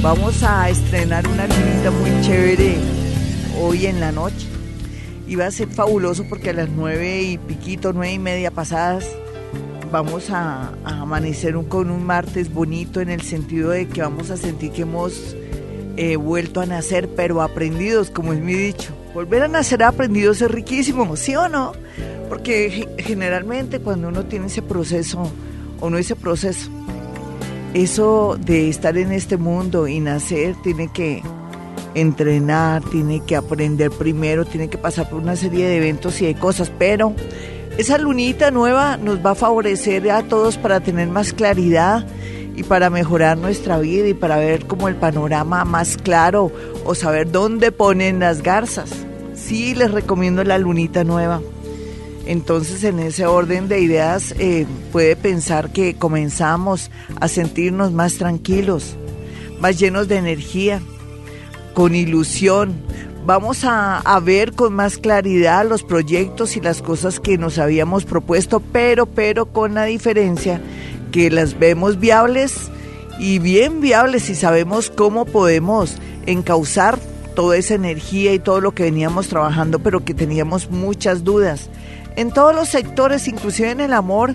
Vamos a estrenar una lunita muy chévere hoy en la noche. Y va a ser fabuloso porque a las nueve y piquito, nueve y media pasadas, vamos a, amanecer con un martes bonito en el sentido de que vamos a sentir que hemos eh, vuelto a nacer, pero aprendidos, como es mi dicho. Volver a nacer aprendidos es riquísimo, ¿sí o no? Porque generalmente cuando uno tiene ese proceso, o no ese proceso, eso de estar en este mundo y nacer tiene que entrenar, tiene que aprender primero, tiene que pasar por una serie de eventos y de cosas, pero esa lunita nueva nos va a favorecer a todos para tener más claridad y para mejorar nuestra vida y para ver como el panorama más claro o saber dónde ponen las garzas. Sí, les recomiendo la lunita nueva. Entonces, en ese orden de ideas, eh, puede pensar que comenzamos a sentirnos más tranquilos, más llenos de energía, con ilusión. Vamos a, a, ver con más claridad los proyectos y las cosas que nos habíamos propuesto, pero, pero con la diferencia que las vemos viables y bien viables y sabemos cómo podemos encauzar toda esa energía y todo lo que veníamos trabajando, pero que teníamos muchas dudas. En todos los sectores, inclusive en el amor,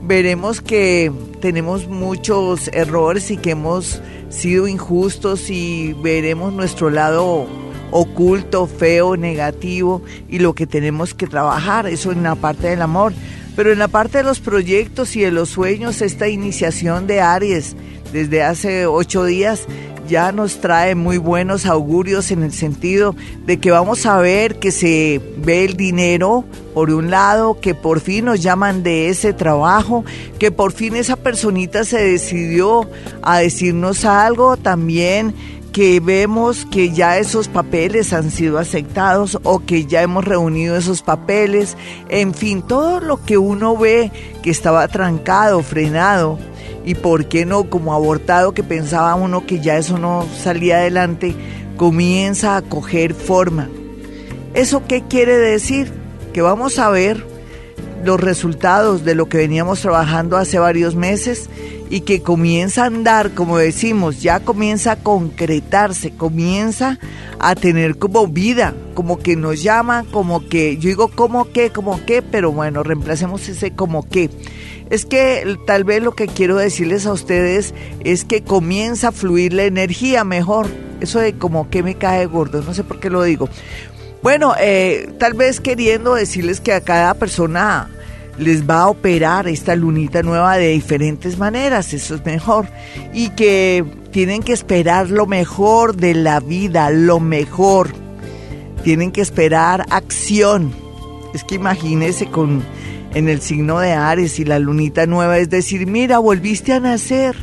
veremos que tenemos muchos errores y que hemos sido injustos y veremos nuestro lado oculto, feo, negativo y lo que tenemos que trabajar, eso en la parte del amor. Pero en la parte de los proyectos y de los sueños, esta iniciación de Aries desde hace ocho días ya nos trae muy buenos augurios en el sentido de que vamos a ver que se ve el dinero por un lado, que por fin nos llaman de ese trabajo, que por fin esa personita se decidió a decirnos algo. También que vemos que ya esos papeles han sido aceptados o que ya hemos reunido esos papeles, en fin, todo lo que uno ve que estaba trancado, frenado, y por qué no, como abortado que pensaba uno que ya eso no salía adelante, comienza a coger forma. ¿Eso qué quiere decir? Que vamos a ver los resultados de lo que veníamos trabajando hace varios meses y que comienza a andar, como decimos, ya comienza a concretarse, comienza a tener como vida, como que nos llama, como que, yo digo como que, como que, pero bueno, reemplacemos ese como que es que tal vez lo que quiero decirles a ustedes es que comienza a fluir la energía mejor. Eso de como que me cae gordo, no sé por qué lo digo. Bueno, eh, tal vez queriendo decirles que a cada persona les va a operar esta lunita nueva de diferentes maneras, eso es mejor. Y que tienen que esperar lo mejor de la vida, lo mejor. Tienen que esperar acción. Es que imagínense con en el signo de Ares y la lunita nueva, es decir, mira, volviste a nacer,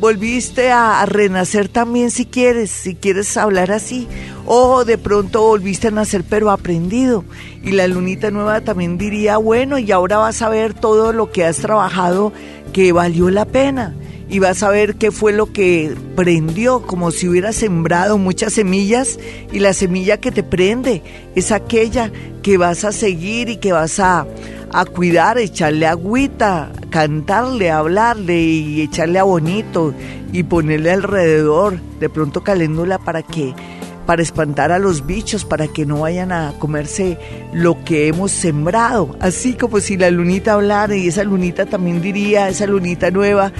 volviste a, renacer también si quieres, si quieres hablar así, o de pronto volviste a nacer pero aprendido. Y la lunita nueva también diría, bueno, y ahora vas a ver todo lo que has trabajado que valió la pena y vas a ver qué fue lo que prendió, como si hubieras sembrado muchas semillas y la semilla que te prende es aquella que vas a seguir y que vas a, a cuidar, echarle agüita, cantarle, hablarle y echarle a bonito y ponerle alrededor, de pronto caléndula para que para espantar a los bichos, para que no vayan a comerse lo que hemos sembrado. Así como si la lunita hablara y esa lunita también diría, esa lunita nueva,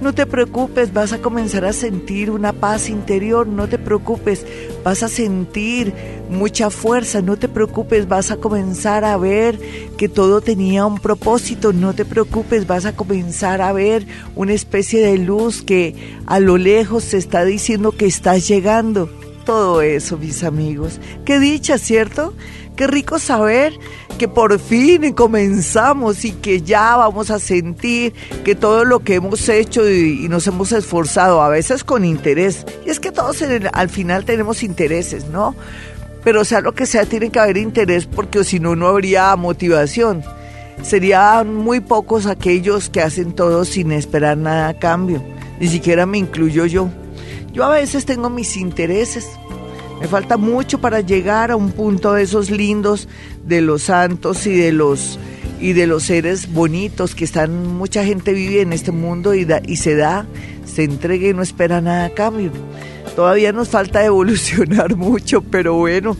no te preocupes, vas a comenzar a sentir una paz interior, no te preocupes, vas a sentir mucha fuerza, no te preocupes, vas a comenzar a ver que todo tenía un propósito, no te preocupes, vas a comenzar a ver una especie de luz que a lo lejos se está diciendo que estás llegando. Todo eso, mis amigos. Qué dicha, ¿cierto? Qué rico saber que por fin comenzamos y que ya vamos a sentir que todo lo que hemos hecho y, nos hemos esforzado, a veces con interés, y es que todos al final tenemos intereses, ¿no? Pero sea lo que sea, tiene que haber interés porque si no, no habría motivación. Serían muy pocos aquellos que hacen todo sin esperar nada a cambio. Ni siquiera me incluyo yo. Yo a veces tengo mis intereses, me falta mucho para llegar a un punto de esos lindos de los santos y de los y de los seres bonitos que están, mucha gente vive en este mundo y, da, y se da, se entrega y no espera nada a cambio. Todavía nos falta evolucionar mucho, pero bueno,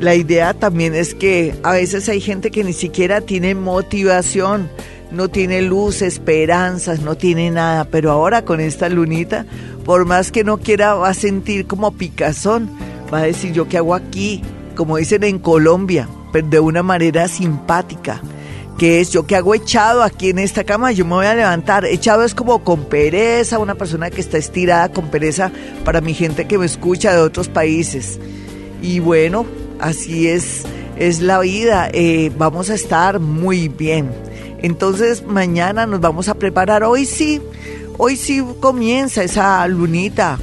la idea también es que a veces hay gente que ni siquiera tiene motivación, no tiene luz, esperanzas, no tiene nada, pero ahora con esta lunita, por más que no quiera, va a sentir como picazón, va a decir yo qué hago aquí, como dicen en Colombia, pero de una manera simpática que es yo que hago echado aquí en esta cama, yo me voy a levantar. Echado es como con pereza, una persona que está estirada con pereza para mi gente que me escucha de otros países. Y bueno, así es, es la vida. Eh, vamos a estar muy bien. Entonces mañana nos vamos a preparar. Hoy sí, hoy sí comienza esa lunita.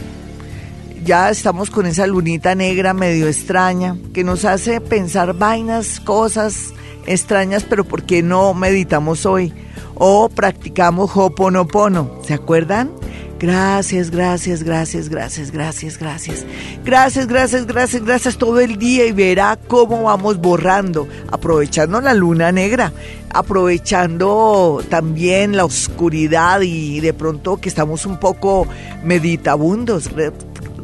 Ya estamos con esa lunita negra medio extraña que nos hace pensar vainas, cosas extrañas, pero ¿por qué no meditamos hoy? O practicamos Hoponopono, ¿se acuerdan? Gracias, gracias, gracias, gracias, gracias, gracias. Gracias, gracias, gracias, gracias todo el día y verá cómo vamos borrando, aprovechando la luna negra, aprovechando también la oscuridad y de pronto que estamos un poco meditabundos,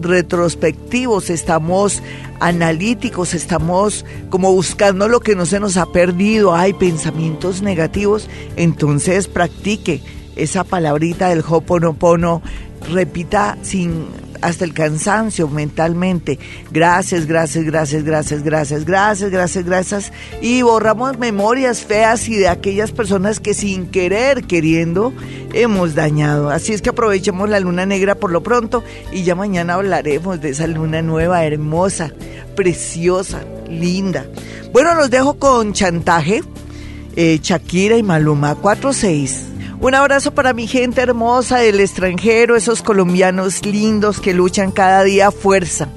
retrospectivos, estamos analíticos, estamos como buscando lo que no se nos ha perdido, hay pensamientos negativos, entonces practique esa palabrita del Hoponopono, repita sin hasta el cansancio mentalmente. Gracias, gracias, gracias, gracias, gracias, gracias, gracias, gracias. Y borramos memorias feas y de aquellas personas que sin querer, queriendo, hemos dañado. Así es que aprovechemos la luna negra por lo pronto y ya mañana hablaremos de esa luna nueva, hermosa, preciosa, linda. Bueno, los dejo con chantaje. Eh, Shakira y Maluma 46. Un abrazo para mi gente hermosa del extranjero, esos colombianos lindos que luchan cada día a fuerza.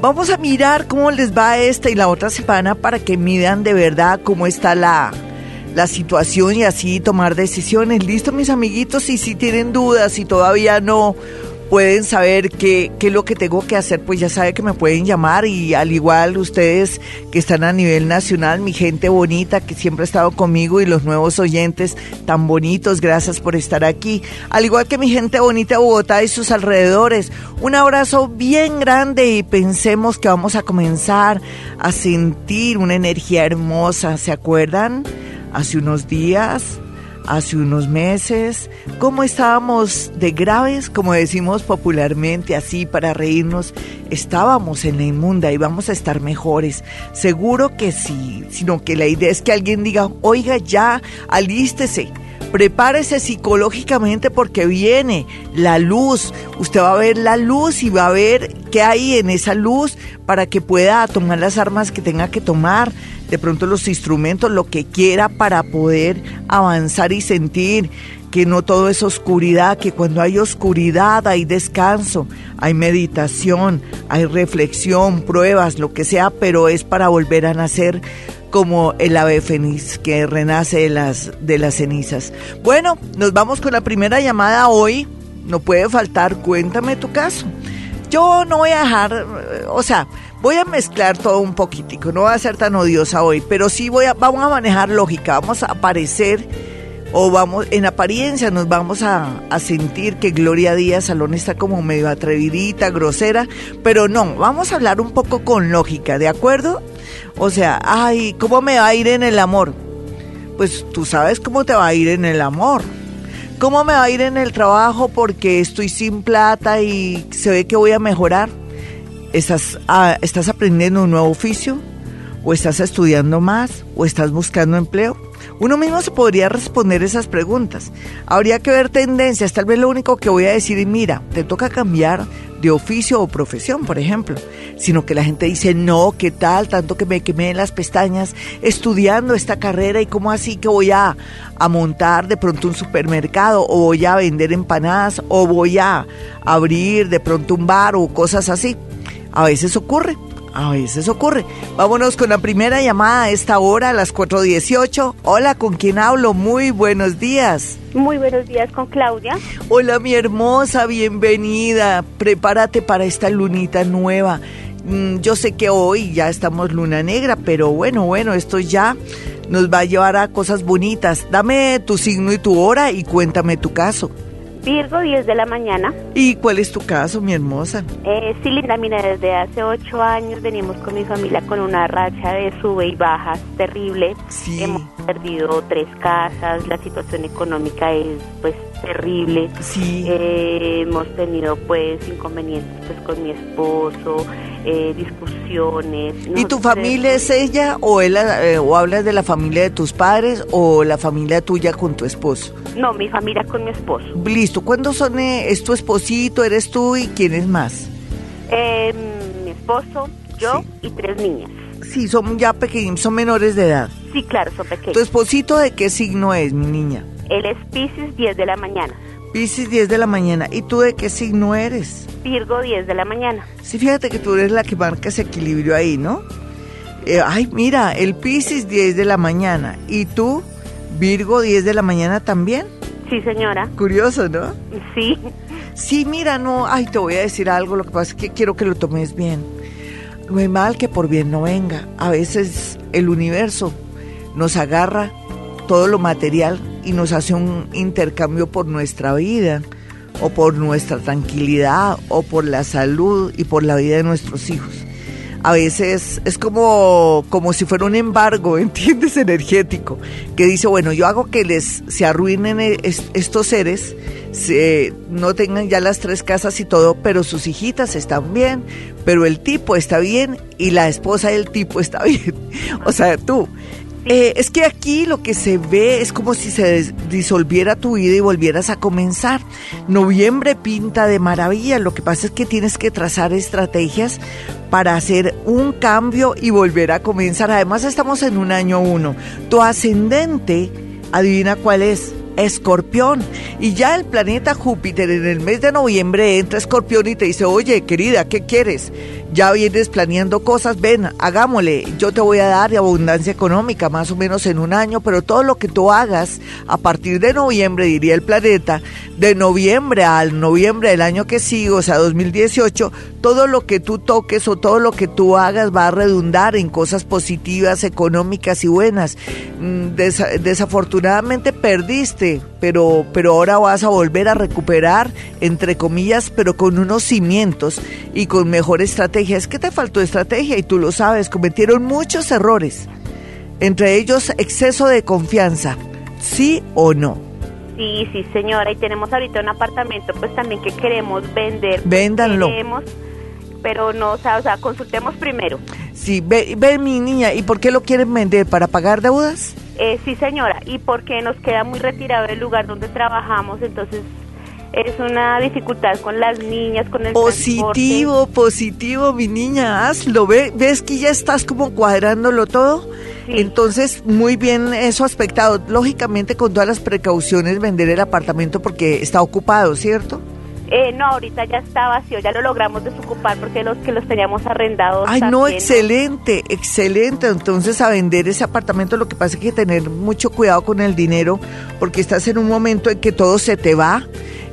Vamos a mirar cómo les va esta y la otra semana para que midan de verdad cómo está la, la situación y así tomar decisiones. Listo, mis amiguitos, y si tienen dudas, y todavía no pueden saber qué, es lo que tengo que hacer, pues ya sabe que me pueden llamar y al igual ustedes que están a nivel nacional, mi gente bonita que siempre ha estado conmigo y los nuevos oyentes tan bonitos, gracias por estar aquí. Al igual que mi gente bonita de Bogotá y sus alrededores, un abrazo bien grande y pensemos que vamos a comenzar a sentir una energía hermosa, ¿se acuerdan? Hace unos días hace unos meses, cómo estábamos de graves, como decimos popularmente así para reírnos, estábamos en la inmunda y vamos a estar mejores. Seguro que sí, sino que la idea es que alguien diga, oiga ya, alístese. Prepárese psicológicamente porque viene la luz. Usted va a ver la luz y va a ver qué hay en esa luz para que pueda tomar las armas que tenga que tomar de pronto los instrumentos, lo que quiera para poder avanzar y sentir que no todo es oscuridad, que cuando hay oscuridad hay descanso, hay meditación, hay reflexión, pruebas, lo que sea, pero es para volver a nacer como el ave fénix que renace de las, de las cenizas. Bueno, nos vamos con la primera llamada hoy. No puede faltar, cuéntame tu caso. Yo no voy a dejar, o sea, Voy a mezclar todo un poquitico, no va a ser tan odiosa hoy, pero sí voy a, vamos a manejar lógica, vamos a aparecer o vamos, en apariencia nos vamos a, sentir que Gloria Díaz Salón está como medio atrevidita, grosera, pero no, vamos a hablar un poco con lógica, ¿de acuerdo? O sea, ay, ¿cómo me va a ir en el amor? Pues tú sabes cómo te va a ir en el amor. ¿Cómo me va a ir en el trabajo porque estoy sin plata y se ve que voy a mejorar? ¿Estás, ah, ¿Estás aprendiendo un nuevo oficio? ¿O estás estudiando más? ¿O estás buscando empleo? Uno mismo se podría responder esas preguntas. Habría que ver tendencias. Tal vez lo único que voy a decir es, mira, te toca cambiar de oficio o profesión, por ejemplo. Sino que la gente dice, no, ¿qué tal? Tanto que me quemé las pestañas estudiando esta carrera y cómo así que voy a, a montar de pronto un supermercado o voy a vender empanadas o voy a abrir de pronto un bar o cosas así. A veces ocurre, a veces ocurre. Vámonos con la primera llamada a esta hora, a las 4.18. Hola, ¿con quién hablo? Muy buenos días. Muy buenos días con Claudia. Hola, mi hermosa, bienvenida. Prepárate para esta lunita nueva. Mm, yo sé que hoy ya estamos luna negra, pero bueno, bueno, esto ya nos va a llevar a cosas bonitas. Dame tu signo y tu hora y cuéntame tu caso. Virgo, 10 de la mañana. ¿Y cuál es tu caso, mi hermosa? Eh, sí, Linda, mira, desde hace ocho años venimos con mi familia con una racha de sube y bajas terrible. Sí. Hemos perdido tres casas, la situación económica es pues terrible. Sí. Eh, hemos tenido pues inconvenientes pues con mi esposo, eh, discusiones. ¿Y tu familia es ella o, él, eh, o hablas de la familia de tus padres o la familia tuya con tu esposo? No, mi familia con mi esposo. Listo, ¿cuándo son, eh, es tu esposito, eres tú y quién es más? Eh, mi esposo, yo Sí. y tres niñas. Sí, son ya pequeños, son menores de edad. Sí, claro, son ¿Tu pequeños. esposito de qué signo es, mi niña? Él es Pisces, 10 de la mañana. Piscis 10 de la mañana. ¿Y tú de qué signo eres? Virgo, 10 de la mañana. Sí, fíjate que tú eres la que marca ese equilibrio ahí, ¿no? Eh, ay, mira, el Piscis 10 de la mañana. ¿Y tú, Virgo 10 de la mañana también? Sí, señora. Curioso, ¿no? Sí. Sí, mira, no, ay, te voy a decir algo, lo que pasa es que quiero que lo tomes bien. No hay mal que por bien no venga. A veces el universo nos agarra todo lo material y nos hace un intercambio por nuestra vida o por nuestra tranquilidad o por la salud y por la vida de nuestros hijos. A veces es como, como si fuera un embargo, ¿entiendes? Energético, que dice, bueno, yo hago que les se arruinen e- es- estos seres, se, no tengan ya las tres casas y todo, pero sus hijitas están bien, pero el tipo está bien y la esposa del tipo está bien. O sea, tú. Eh, es que aquí lo que se ve es como si se disolviera tu vida y volvieras a comenzar. Noviembre pinta de maravilla, lo que pasa es que tienes que trazar estrategias para hacer un cambio y volver a comenzar. Además estamos en un año uno. Tu ascendente, adivina cuál es. Escorpión. Y ya el planeta Júpiter en el mes de noviembre entra Escorpión y te dice, oye, querida, ¿qué quieres? Ya vienes planeando cosas, ven, hagámosle, yo te voy a dar abundancia económica más o menos en un año, pero todo lo que tú hagas a partir de noviembre, diría el planeta, de noviembre al noviembre del año que sigue, o sea, 2018, todo lo que tú toques o todo lo que tú hagas va a redundar en cosas positivas, económicas y buenas. Mm, desa- desafortunadamente perdiste, pero, pero ahora vas a volver a recuperar, entre comillas, pero con unos cimientos y con mejor estrategia. Es que te faltó estrategia y tú lo sabes, cometieron muchos errores, entre ellos exceso de confianza, sí o no. Sí, sí, señora. Y tenemos ahorita un apartamento, pues también que queremos vender. pues, Véndanlo. Queremos, pero no, o sea, o sea, consultemos primero. Sí, ve, ve mi niña, ¿y por qué lo quieren vender? ¿Para pagar deudas? Eh, sí, señora. Y porque nos queda muy retirado del lugar donde trabajamos, entonces es una dificultad con las niñas, con el Positivo, positivo, mi niña, hazlo. ¿Ve? ¿Ves que ya estás como cuadrándolo todo? Sí. Entonces, muy bien eso aspectado. Lógicamente, con todas las precauciones, vender el apartamento porque está ocupado, ¿cierto? Eh, no, ahorita ya está vacío, ya lo logramos desocupar porque los que los teníamos arrendados. Ay, no, excelente, excelente. Entonces, a vender ese apartamento, lo que pasa es que hay que tener mucho cuidado con el dinero, porque estás en un momento en que todo se te va,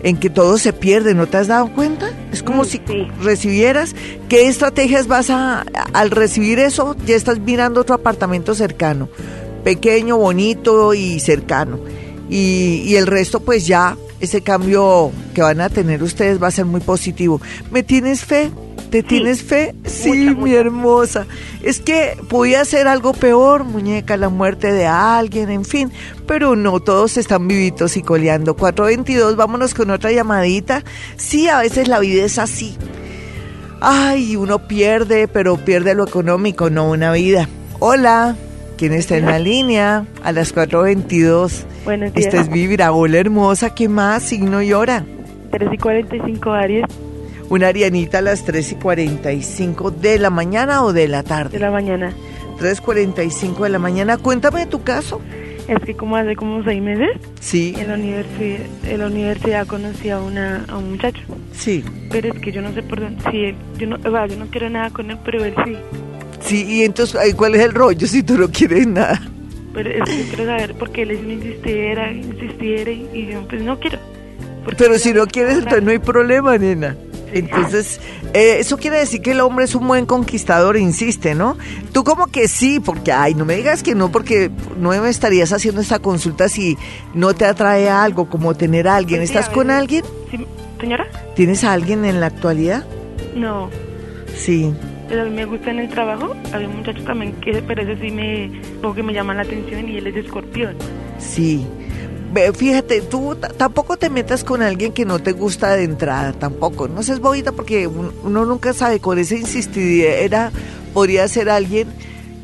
en que todo se pierde, ¿no te has dado cuenta? Es como Mm, si sí. recibieras, ¿qué estrategias vas a, al recibir eso? Ya estás mirando otro apartamento cercano, pequeño, bonito y cercano. Y, y el resto, pues ya, ese cambio que van a tener ustedes va a ser muy positivo. ¿Me tienes fe? ¿Te tienes fe? Sí, Mucha, mi mucha. hermosa. Es que podía ser algo peor, muñeca, la muerte de alguien, en fin. Pero no, todos están vivitos y coleando. 422, vámonos con otra llamadita. Sí, a veces la vida es así. Ay, uno pierde, pero pierde lo económico, no una vida. Hola, ¿quién está en la línea? A las 422. Buenos días. Esta es Vibra, hola hermosa, ¿qué más? Signo y hora. 3 y 45 Aries Una arianita a las 3 y 45 de la mañana o de la de tarde. la mañana. 3.45 de la mañana. Cuéntame tu caso. Es que como hace como seis meses Sí, en la universidad, en la universidad conocí a, una, a un muchacho. sí, Pero es que yo no sé por dónde. Sí, él- yo no, o sea, yo no quiero nada con él, pero él sí. Sí. Y entonces, ¿cuál es el rollo si tú no quieres nada? Pero es que quiero saber por qué él es una insistiera, insistiera y, yo pues no quiero. Pero si no quieres, entonces no hay problema, nena. Entonces, eh, eso quiere decir que el hombre es un buen conquistador, insiste, ¿no? Tú como que sí, porque, ay, no me digas que no, porque no me estarías haciendo esta consulta si no te atrae algo, como tener a alguien. Pues sí, ¿Estás a con alguien? Sí, señora? ¿Tienes a alguien en la actualidad? No. Sí. A mí me gusta en el trabajo. Había un muchacho también que, pero ese sí me, como me llama la atención y él es escorpión. Sí. Fíjate, tú tampoco te metas con alguien que no te gusta de entrada, tampoco. No seas bobita porque un- uno nunca sabe, con esa insistidera podría ser alguien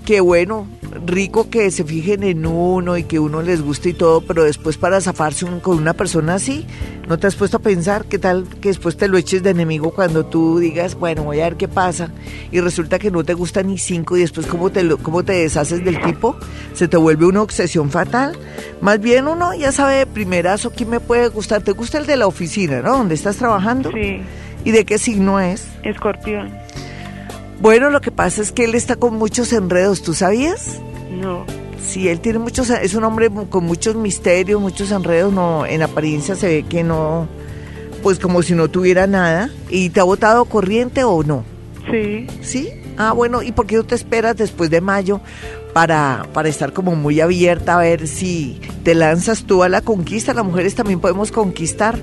que, bueno, rico que se fijen en uno y que uno les guste y todo, pero después para zafarse un- con una persona así, ¿no te has puesto a pensar qué tal que después te lo eches de enemigo cuando tú digas, bueno, voy a ver qué pasa y resulta que no te gusta ni cinco y después cómo te, lo- cómo te deshaces del tipo? Se te vuelve una obsesión fatal. Más bien uno ya sabe de primerazo quién me puede gustar. ¿Te gusta el de la oficina, no? Donde estás trabajando. Sí, ¿Y de qué signo es? escorpión. Bueno, lo que pasa es que él está con muchos enredos, ¿tú sabías? No. Sí, él tiene muchos, es un hombre con muchos misterios, muchos enredos, no, en apariencia se ve que no, pues como si no tuviera nada. ¿Y te ha botado corriente o no? Sí. ¿Sí? Ah, bueno, ¿y por qué no te esperas después de mayo para, para estar como muy abierta a ver si te lanzas tú a la conquista? Las mujeres también podemos conquistar.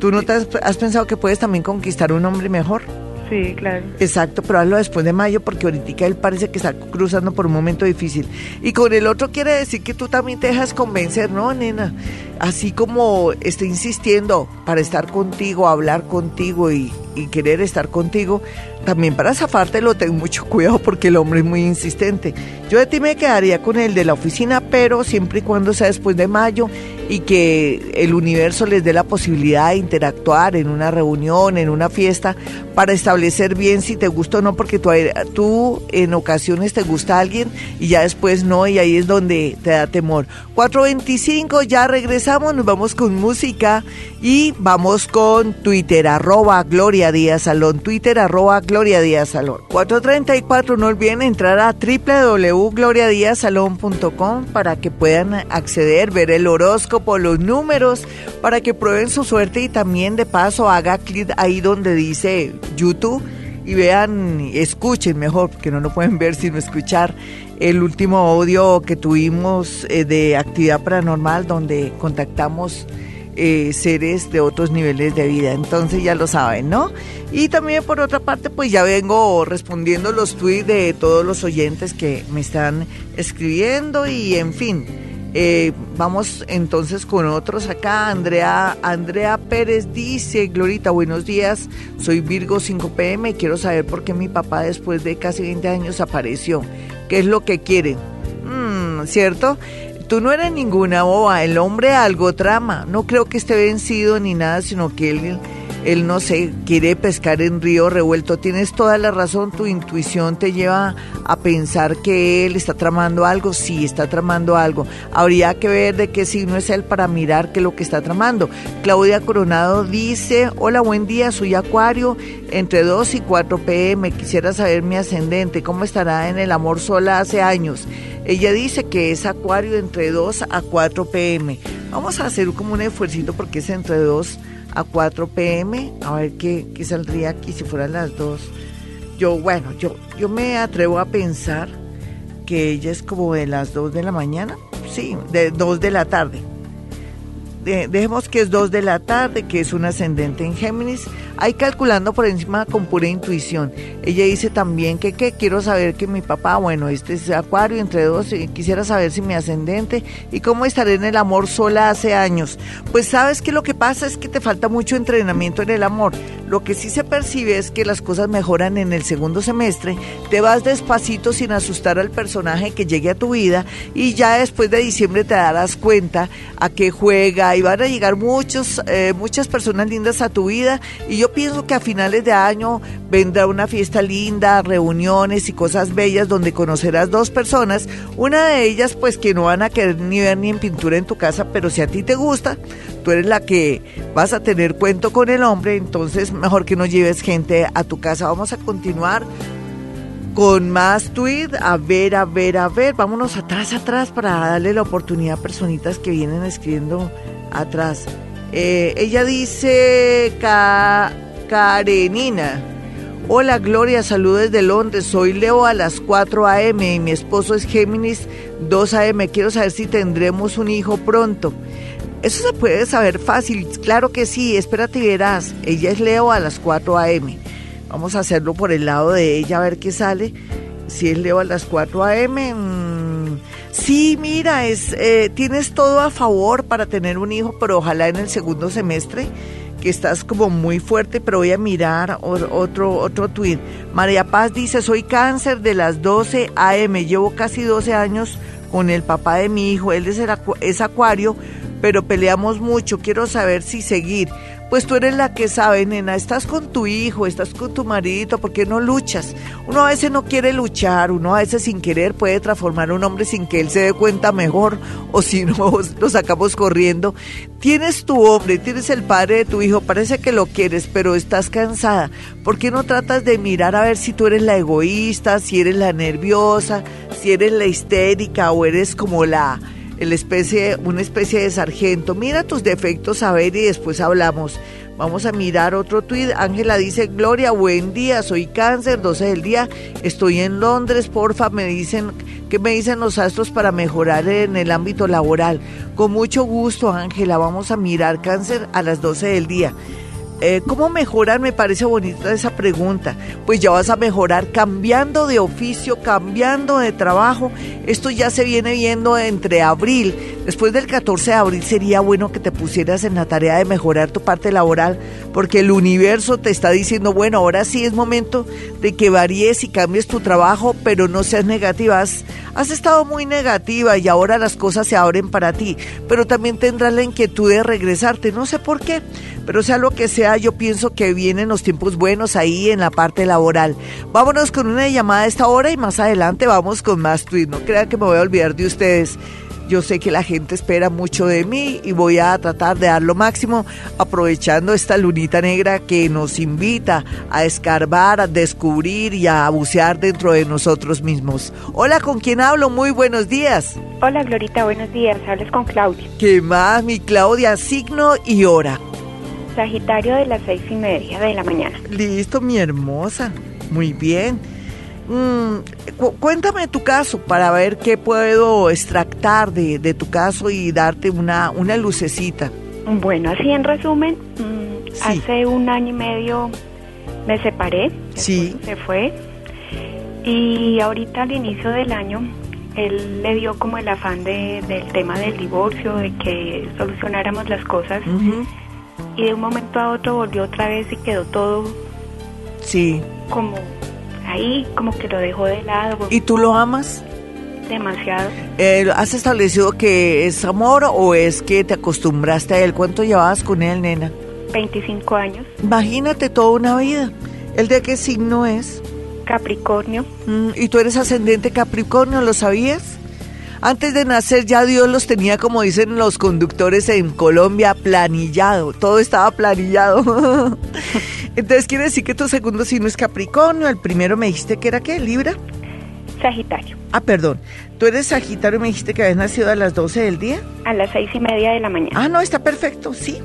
¿Tú no te has, has pensado que puedes también conquistar un hombre mejor? Sí, claro. Exacto, pero hazlo después de mayo porque ahorita él parece que está cruzando por un momento difícil. Y con el otro quiere decir que tú también te dejas convencer, ¿no, nena? Así como está insistiendo para estar contigo, hablar contigo y, y querer estar contigo, también para zafártelo ten mucho cuidado porque el hombre es muy insistente. Yo de ti me quedaría con el de la oficina, pero siempre y cuando sea después de mayo y que el universo les dé la posibilidad de interactuar en una reunión, en una fiesta, para establecer bien si te gusta o no, porque tú, tú en ocasiones te gusta alguien y ya después no, y ahí es donde te da temor. 425, ya regresamos, nos vamos con música y vamos con Twitter, arroba Gloria Díaz Salón, Twitter, arroba Gloria Díaz Salón. 434, no olviden entrar a www.gloriadiazsalón.com para que puedan acceder, ver el horóscopo, los números, para que prueben su suerte y también de paso haga clic ahí donde dice YouTube y vean, escuchen mejor, porque no lo pueden ver sino escuchar el último audio que tuvimos eh, de actividad paranormal donde contactamos eh, seres de otros niveles de vida. Entonces ya lo saben, ¿no? Y también por otra parte, pues ya vengo respondiendo los tweets de todos los oyentes que me están escribiendo y en fin. Eh, vamos entonces con otros acá. Andrea, Andrea Pérez dice, Glorita, buenos días. Soy Virgo 5 pm y quiero saber por qué mi papá después de casi 20 años apareció. ¿Qué es lo que quiere? Mm, ¿Cierto? Tú no eres ninguna boba, el hombre algo trama. No creo que esté vencido ni nada, sino que él, él no sé, quiere pescar en río revuelto. Tienes toda la razón, tu intuición te lleva a pensar que él está tramando algo. Sí, está tramando algo. Habría que ver de qué signo es él para mirar qué es lo que está tramando. Claudia Coronado dice, hola, buen día, soy Acuario, entre 2 y 4 pm. Quisiera saber mi ascendente, cómo estará en el amor sola hace años. Ella dice que es acuario entre 2 a 4 pm. Vamos a hacer como un esfuercito porque es entre 2 a 4 pm. A ver qué, qué saldría aquí si fueran las 2. Yo, bueno, yo, yo me atrevo a pensar que ella es como de las 2 de la mañana. Sí, de 2 de la tarde. De, dejemos que es 2 de la tarde, que es un ascendente en Géminis. Ahí calculando por encima con pura intuición. Ella dice también que, que quiero saber que mi papá, bueno, este es Acuario entre dos, y quisiera saber si mi ascendente y cómo estaré en el amor sola hace años. Pues sabes que lo que pasa es que te falta mucho entrenamiento en el amor. Lo que sí se percibe es que las cosas mejoran en el segundo semestre. Te vas despacito sin asustar al personaje que llegue a tu vida y ya después de diciembre te darás cuenta a qué juega y van a llegar muchos, eh, muchas personas lindas a tu vida y yo pienso que a finales de año vendrá una fiesta linda, reuniones y cosas bellas donde conocerás dos personas, una de ellas pues que no van a querer ni ver ni en pintura en tu casa, pero si a ti te gusta, tú eres la que vas a tener cuento con el hombre, entonces mejor que no lleves gente a tu casa. Vamos a continuar con más tweet. A ver, a ver, a ver. Vámonos atrás, atrás para darle la oportunidad a personitas que vienen escribiendo atrás. Eh, ella dice, Ca Karenina. Hola Gloria, saludos desde Londres. Soy Leo a las 4 a.m. y mi esposo es Géminis 2 a.m. Quiero saber si tendremos un hijo pronto. Eso se puede saber fácil. Claro que sí, espérate y verás. Ella es Leo a las 4 a.m. Vamos a hacerlo por el lado de ella a ver qué sale. Si es Leo a las 4 a.m. Sí, mira, es, eh, tienes todo a favor para tener un hijo, pero ojalá en el segundo semestre que estás como muy fuerte, pero voy a mirar otro, otro tweet. María Paz dice, soy cáncer de las 12 a.m., llevo casi 12 años con el papá de mi hijo, él es, es acuario, pero peleamos mucho, quiero saber si seguir. Pues tú eres la que sabe, nena, estás con tu hijo, estás con tu marido, ¿por qué no luchas? Uno a veces no quiere luchar, uno a veces sin querer puede transformar a un hombre sin que él se dé cuenta mejor, o si no, lo sacamos corriendo. Tienes tu hombre, tienes el padre de tu hijo, parece que lo quieres, pero estás cansada. ¿Por qué no tratas de mirar a ver si tú eres la egoísta, si eres la nerviosa, si eres la histérica o eres como la el especie, una especie de sargento. Mira tus defectos a ver y después hablamos. Vamos a mirar otro tuit. Ángela dice, Gloria, buen día, soy cáncer, 12 del día, estoy en Londres, porfa, me dicen, ¿qué me dicen los astros para mejorar en el ámbito laboral? Con mucho gusto, Ángela, vamos a mirar cáncer a las 12 del día. Eh, ¿Cómo mejorar? Me parece bonita esa pregunta. Pues ya vas a mejorar cambiando de oficio, cambiando de trabajo. Esto ya se viene viendo entre abril. Después del 14 de abril sería bueno que te pusieras en la tarea de mejorar tu parte laboral, porque el universo te está diciendo, bueno, ahora sí es momento de que varíes y cambies tu trabajo, pero no seas negativa. Has, has estado muy negativa y ahora las cosas se abren para ti, pero también tendrás la inquietud de regresarte. No sé por qué pero sea lo que sea, yo pienso que vienen los tiempos buenos ahí en la parte laboral. Vámonos con una llamada a esta hora y más adelante vamos con más tweets. No crean que me voy a olvidar de ustedes. Yo sé que la gente espera mucho de mí y voy a tratar de dar lo máximo aprovechando esta lunita negra que nos invita a escarbar, a descubrir y a bucear dentro de nosotros mismos. Hola, ¿con quién hablo? Muy buenos días. Hola, Glorita, buenos días. Hables con Claudia. ¿Qué más, mi Claudia? Signo y hora. Sagitario de las seis y media de la mañana. Listo, mi hermosa. Muy bien. Mm, cuéntame tu caso para ver qué puedo extractar de, tu caso y darte una, una lucecita. Bueno, así en resumen, mm, hace un año y medio me separé. Sí. Se fue. Y ahorita al inicio del año, él le dio como el afán de, del tema del divorcio, de que solucionáramos las cosas y de un momento a otro volvió otra vez y quedó todo sí. como ahí como que lo dejó de lado. Y tú lo amas demasiado. Eh, has establecido que es amor o es que te acostumbraste a él cuánto llevabas con él nena 25 años. Imagínate toda una vida. El de qué signo es Capricornio. Mm, y tú eres ascendente Capricornio lo sabías antes de nacer ya Dios los tenía, como dicen los conductores en Colombia, planillado. Todo estaba planillado. Entonces quiere decir que tu segundo signo es Capricornio. El primero me dijiste que era qué, Libra. Sagitario. Ah, perdón. Tú eres Sagitario y me dijiste que habías nacido a las 12 del día. A las seis y media de la mañana. Ah, no, está perfecto, sí.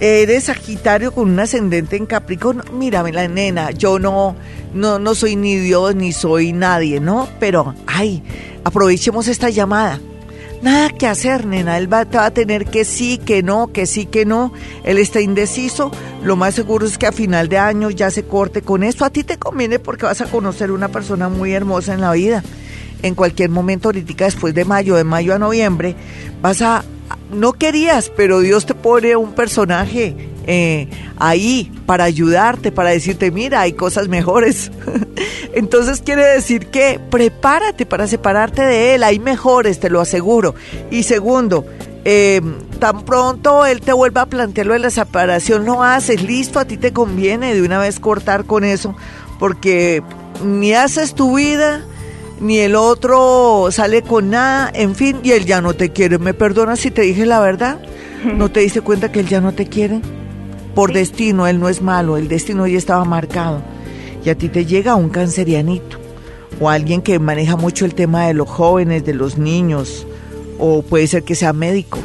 Eres Sagitario con un ascendente en Capricornio. Mírame la nena, yo no, no, no soy ni Dios ni soy nadie, ¿no? Pero, ay, aprovechemos esta llamada. Nada que hacer, nena. Él va, va, a tener que sí, que no, que sí, que no. Él está indeciso. Lo más seguro es que a final de año ya se corte con esto. A ti te conviene porque vas a conocer una persona muy hermosa en la vida. En cualquier momento, ahorita después de mayo, de mayo a noviembre, vas a... No querías, pero Dios te pone un personaje eh, ahí para ayudarte, para decirte, mira, hay cosas mejores. Entonces quiere decir que prepárate para separarte de él, hay mejores, te lo aseguro. Y segundo, em, tan pronto él te vuelva a plantear lo de la separación, no haces, listo, a ti te conviene de una vez cortar con eso, porque ni haces tu vida, ni el otro sale con nada, en fin, y él ya no te quiere. ¿Me perdonas si te dije la verdad? ¿No te diste cuenta que él ya no te quiere? Por destino, él no es malo, el destino ya estaba marcado. Y a ti te llega un cancerianito o alguien que maneja mucho el tema de los jóvenes, de los niños, o puede ser que sea médico.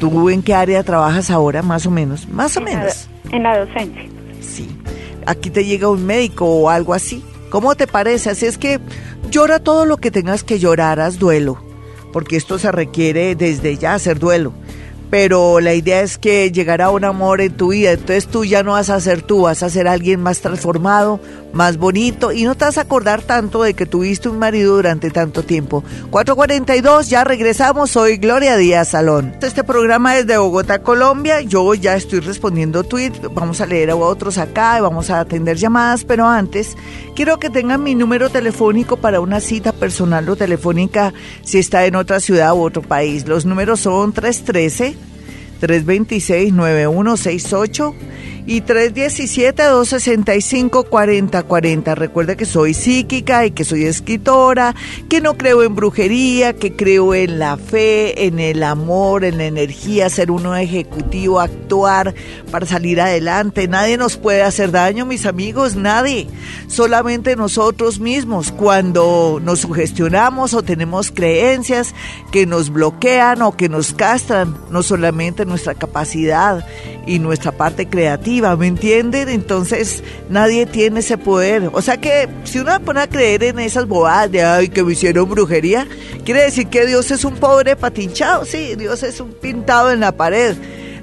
¿Tú en qué área trabajas ahora, más o menos? Más o menos. en la docencia. Sí. aquí te llega un médico o algo así. ¿Cómo te parece? Así es que llora todo lo que tengas que llorar, haz duelo, porque esto se requiere desde ya hacer duelo pero la idea es que llegará un amor en tu vida, entonces tú ya no vas a ser tú, vas a ser alguien más transformado, más bonito y no te vas a acordar tanto de que tuviste un marido durante tanto tiempo. 442, ya regresamos, soy Gloria Díaz Salón. Este programa es de Bogotá, Colombia, yo ya estoy respondiendo tweets, vamos a leer a otros acá y vamos a atender llamadas, pero antes quiero que tengan mi número telefónico para una cita personal o telefónica si está en otra ciudad u otro país. Los números son 313 326-9168 y 317-265-4040. Recuerda que soy psíquica y que soy escritora, que no creo en brujería, que creo en la fe, en el amor, en la energía, ser uno ejecutivo, actuar para salir adelante. Nadie nos puede hacer daño, mis amigos, nadie. Solamente nosotros mismos, cuando nos sugestionamos o tenemos creencias que nos bloquean o que nos castran, no solamente nuestra capacidad y nuestra parte creativa, ¿me entienden? Entonces nadie tiene ese poder. O sea que si uno pone a creer en esas bobadas de, ay, que me hicieron brujería, quiere decir que Dios es un pobre patinchado, sí, Dios es un pintado en la pared.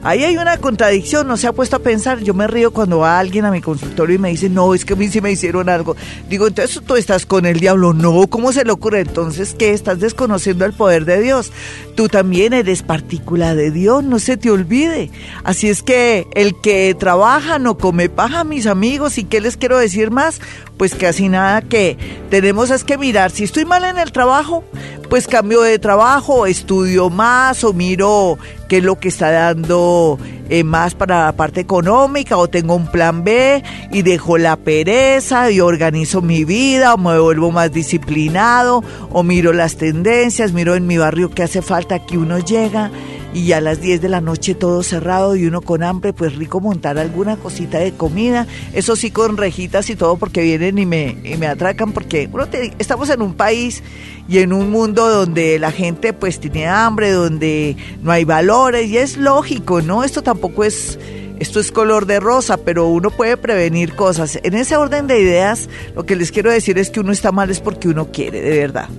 Ahí hay una contradicción, no se ha puesto a pensar. Yo me río cuando va alguien a mi consultorio y me dice, no, es que a mí sí me hicieron algo. Digo, entonces tú estás con el diablo. No, ¿cómo se le ocurre? Entonces, ¿qué? Estás desconociendo el poder de Dios. Tú también eres partícula de Dios, no se te olvide. Así es que el que trabaja no come paja, mis amigos. ¿Y qué les quiero decir más? Pues casi nada que tenemos es que mirar. Si estoy mal en el trabajo, pues cambio de trabajo, estudio más o miro qué es lo que está dando eh, más para la parte económica o tengo un plan B y dejo la pereza y organizo mi vida o me vuelvo más disciplinado o miro las tendencias, miro en mi barrio qué hace falta que uno llega y a las 10 de la noche todo cerrado y uno con hambre, pues rico montar alguna cosita de comida, eso sí con rejitas y todo porque vienen y me, y me atracan porque uno estamos en un país y en un mundo donde la gente pues tiene hambre, donde no hay valores y es lógico, ¿no? Esto tampoco es esto es color de rosa, pero uno puede prevenir cosas. En ese orden de ideas, lo que les quiero decir es que uno está mal es porque uno quiere, de verdad.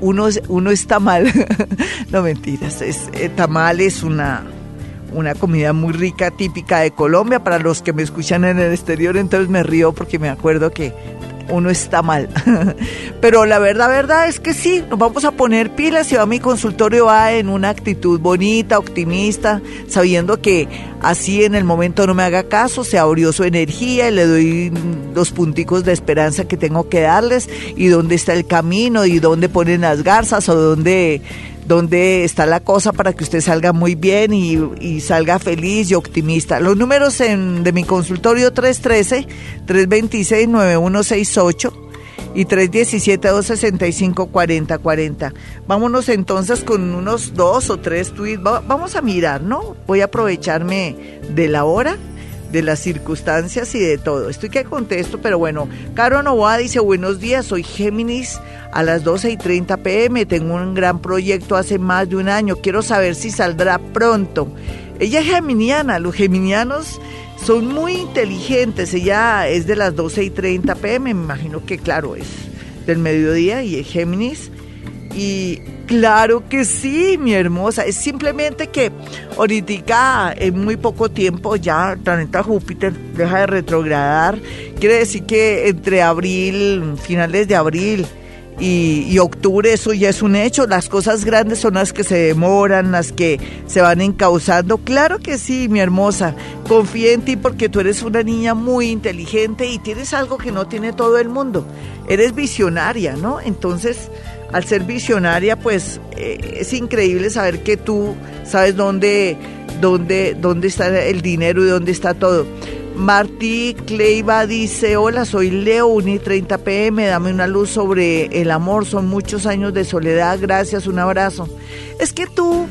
Uno, uno está mal. no mentiras, es, eh, tamal es una, una comida muy rica, típica de Colombia. Para los que me escuchan en el exterior, entonces me río porque me acuerdo que uno está mal. Pero la verdad, verdad es que sí, nos vamos a poner pilas y va a mi consultorio va en una actitud bonita, optimista, sabiendo que así en el momento no me haga caso, se abrió su energía y le doy los punticos de esperanza que tengo que darles y dónde está el camino y dónde ponen las garzas o dónde dónde está la cosa para que usted salga muy bien y, salga feliz y optimista. Los números de mi consultorio 313-326-9168 y 317-265-4040. Vámonos entonces con unos dos o tres tweets. Vamos a mirar, ¿no? Voy a aprovecharme de la hora de las circunstancias y de todo. Estoy que contesto, pero bueno, Caro Novoa dice, buenos días, soy Géminis a las 12 y 30 pm, tengo un gran proyecto hace más de un año, quiero saber si saldrá pronto. Ella es geminiana, los geminianos son muy inteligentes, ella es de las 12 y 30 pm, me imagino que claro, es del mediodía y es Géminis. Y claro que sí, mi hermosa. Es simplemente que ahorita en muy poco tiempo ya el planeta Júpiter deja de retrogradar. Quiere decir que entre abril, finales de abril y, octubre eso ya es un hecho. Las cosas grandes son las que se demoran, las que se van encauzando. Claro que sí, mi hermosa. Confía en ti porque tú eres una niña muy inteligente y tienes algo que no tiene todo el mundo. Eres visionaria, ¿no? Entonces al ser visionaria, pues eh, es increíble saber que tú sabes dónde, dónde, dónde está el dinero y dónde está todo. Martí Kleiva dice, hola, soy Leo, Uni 30 pm, dame una luz sobre el amor, son muchos años de soledad, gracias, un abrazo. Es que tú,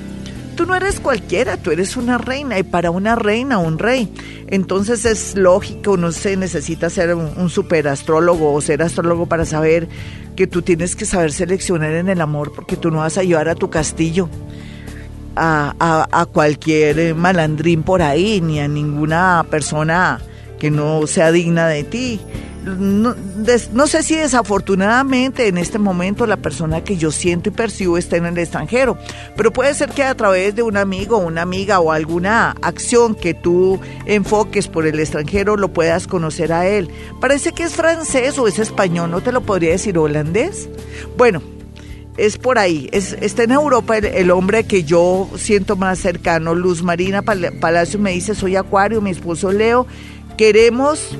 tú no eres cualquiera, tú eres una reina y para una reina, un rey. Entonces es lógico, no se necesita ser un, un superastrólogo o ser astrólogo para saber que tú tienes que saber seleccionar en el amor porque tú no vas a llevar a tu castillo a, cualquier malandrín por ahí, ni a ninguna persona que no sea digna de ti. No, sé si desafortunadamente en este momento la persona que yo siento y percibo está en el extranjero, pero puede ser que a través de un amigo, una amiga o alguna acción que tú enfoques por el extranjero lo puedas conocer a él. Parece que es francés o es español, no te lo podría decir holandés. Bueno, es por ahí. Es, está en Europa el, hombre que yo siento más cercano. Luz Marina Palacio me dice, soy Acuario, mi esposo Leo. Queremos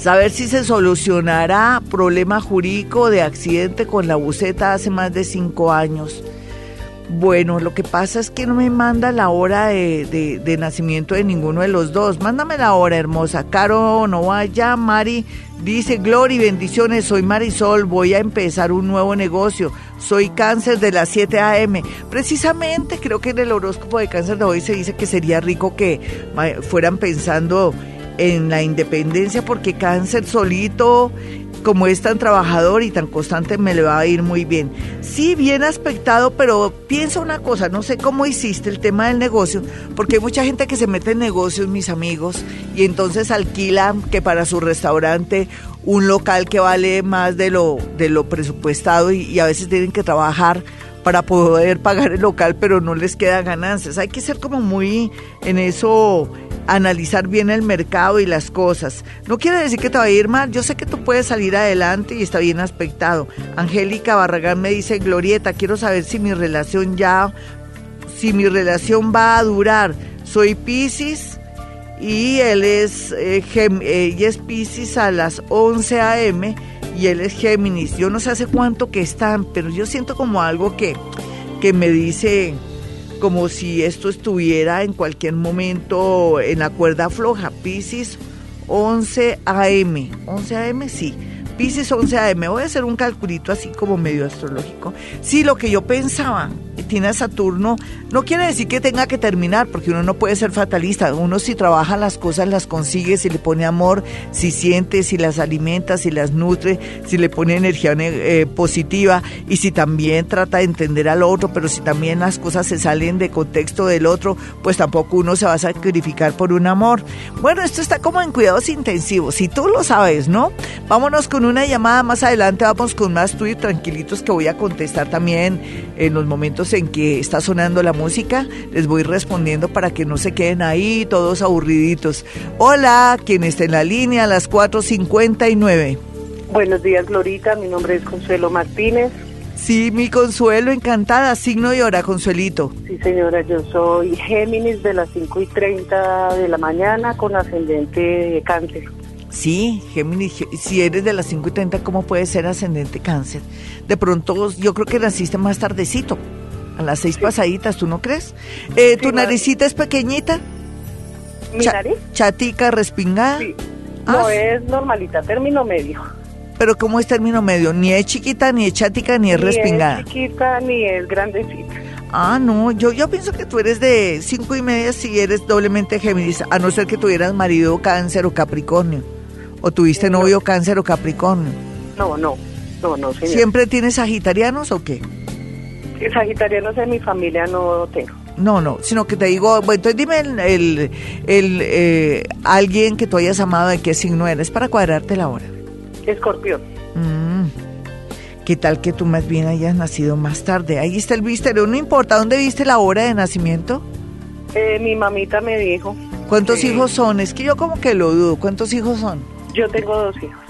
saber si se solucionará problema jurídico de accidente con la buceta hace más de cinco años. Bueno, lo que pasa es que no me manda la hora de, de, nacimiento de ninguno de los dos. Mándame la hora, hermosa. Caro, no vaya. Mari dice, Gloria y bendiciones. Soy Marisol. Voy a empezar un nuevo negocio. Soy cáncer de las 7 a.m. Precisamente creo que en el horóscopo de cáncer de hoy se dice que sería rico que fueran pensando en la independencia porque cáncer solito como es tan trabajador y tan constante, me le va a ir muy bien. Sí, bien aspectado, pero piensa una cosa, no sé cómo hiciste el tema del negocio, porque hay mucha gente que se mete en negocios, mis amigos, y entonces alquilan que para su restaurante un local que vale más de lo, de lo presupuestado y, y a veces tienen que trabajar para poder pagar el local, pero no les queda ganancias. Hay que ser como muy en eso analizar bien el mercado y las cosas. No quiere decir que te va a ir mal, yo sé que tú puedes salir adelante y está bien aspectado. Angélica Barragán me dice, Glorieta, quiero saber si mi relación ya, si mi relación va a durar. Soy Pisces y él es, eh, ella es a las 11 a.m. y él es Géminis. Yo no sé hace cuánto que están, pero yo siento como algo que, que me dice como si esto estuviera en cualquier momento en la cuerda floja. Piscis 11 AM. 11 AM, sí. Piscis 11 AM. Voy a hacer un calculito así como medio astrológico. Sí, lo que yo pensaba tiene a Saturno, no quiere decir que tenga que terminar, porque uno no puede ser fatalista. Uno si trabaja las cosas las consigue, si le pone amor, si siente, si las alimenta, si las nutre, si le pone energía eh, positiva y si también trata de entender al otro, pero si también las cosas se salen de contexto del otro, pues tampoco uno se va a sacrificar por un amor. Bueno, esto está como en cuidados intensivos, si tú lo sabes, ¿no? Vámonos con una llamada más adelante, vamos con más tweets tranquilitos que voy a contestar también en los momentos en que está sonando la música, les voy respondiendo para que no se queden ahí todos aburriditos. Hola, quien está en la línea a las 4.59. Buenos días, Glorita. Mi nombre es Consuelo Martínez. Sí, mi Consuelo, encantada. Signo y hora, Consuelito. Sí, señora, yo soy Géminis de las 5 y 30 de la mañana con ascendente de cáncer. Sí, Géminis, si eres de las 5 y 30, ¿cómo puede ser ascendente cáncer? De pronto, yo creo que naciste más tardecito, a las seis pasaditas, ¿tú no crees? Eh, ¿Tu naricita es pequeñita? ¿Mi nariz? ¿Chatica, respingada? Sí. No, ah, es normalita, término medio. ¿Pero cómo es término medio? Ni es chiquita, ni es chática, ni es respingada. Ni es chiquita, ni es grandecita. Ah, no, yo, yo pienso que tú eres de cinco y media si eres doblemente Géminis, a no ser que tuvieras marido cáncer o capricornio. ¿O tuviste novio cáncer o capricornio? No, no, no, no, señor. ¿Siempre tienes sagitarianos o qué? Sagitarianos en mi familia no tengo. No, no, sino que te digo, bueno, entonces dime el, el, eh, alguien que tú hayas amado de qué signo eres para cuadrarte la hora. Escorpión. Mm, ¿Qué tal que tú más bien hayas nacido más tarde? Ahí está el misterio, no importa, ¿dónde viste la hora de nacimiento? Eh, mi mamita me dijo. ¿Cuántos hijos son? Es que yo como que lo dudo, ¿cuántos hijos son? Yo tengo dos hijos.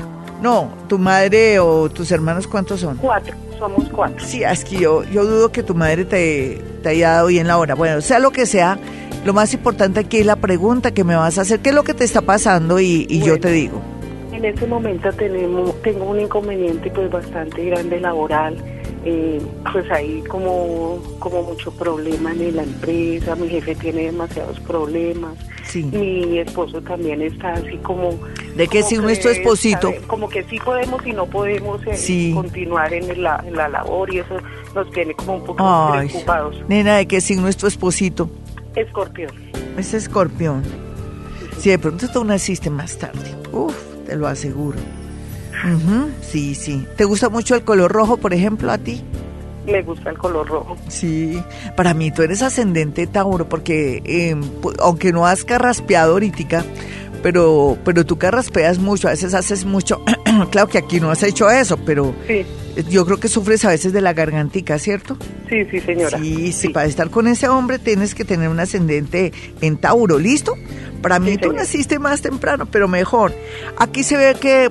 No, tu madre o tus hermanos, ¿cuántos son? Cuatro somos cuatro. Sí, es que yo, yo dudo que tu madre te, te haya dado bien la hora. Bueno, sea lo que sea, lo más importante aquí es la pregunta que me vas a hacer, qué es lo que te está pasando y, y yo te digo. En este momento tenemos, tengo un inconveniente pues bastante grande laboral. Eh, pues hay como, como mucho problema en la empresa, mi jefe tiene demasiados problemas, mi esposo también está así como... ¿De qué si nuestro esposito? Como que sí podemos y no podemos eh, continuar en la, en la labor y eso nos tiene como un poco preocupados. Nena, ¿de qué signo nuestro esposito? Escorpión. Es escorpión. Sí, de pronto tú naciste más tarde. Uf, te lo aseguro. Sí, sí. ¿Te gusta mucho el color rojo, por ejemplo, a ti? Me gusta el color rojo. Sí, para mí tú eres ascendente Tauro porque em, aunque no has carraspeado ahorita, pero, pero tú carraspeas mucho, a veces haces mucho. claro que aquí no has hecho eso, pero Sí, yo creo que sufres a veces de la gargantica, ¿cierto? sí, sí, señora. Sí, sí, para estar con ese hombre tienes que tener un ascendente en Tauro, ¿listo? Para mí Sí, tú señor. naciste más temprano, pero mejor. Aquí se ve que,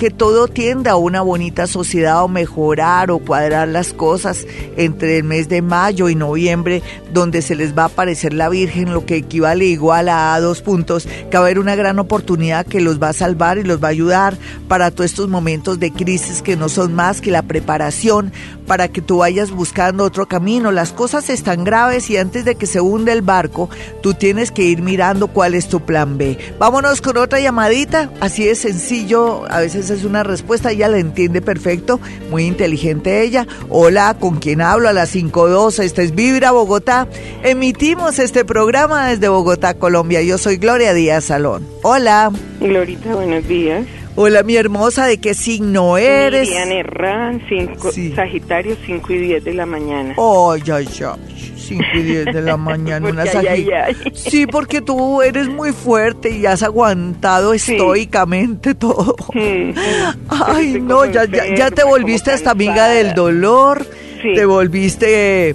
que todo tiende a una bonita sociedad o mejorar o cuadrar las cosas entre el mes de mayo y noviembre, donde se les va a aparecer la Virgen, lo que equivale igual a dos puntos, que va a haber una gran oportunidad que los va a salvar y los va a ayudar para todos estos momentos de crisis que no son más que la preparación para que tú vayas buscando otro camino. Las cosas están graves y antes de que se hunde el barco, tú tienes que ir mirando cuál es tu plan B. Vámonos con otra llamadita, así de sencillo, a veces es una respuesta, ella la entiende perfecto, muy inteligente ella. Hola, ¿con quién hablo? A las 5.2, esta es Vibra Bogotá. Emitimos este programa desde Bogotá, Colombia. Yo soy Gloria Díaz Salón. Hola. Glorita, buenos días. Hola, mi hermosa, ¿de qué signo eres? Miriam Herrán, cinco, Sí. Sagitario, 5 y 10 de la mañana. Ay, ay, ay. 5 y 10 de la mañana, una Porque ay, sagi- ay, ay. Sí, porque tú eres muy fuerte y has aguantado Sí. estoicamente todo. Ay, no, ya, ya, ya enferma, te volviste hasta amiga del dolor, Sí. te volviste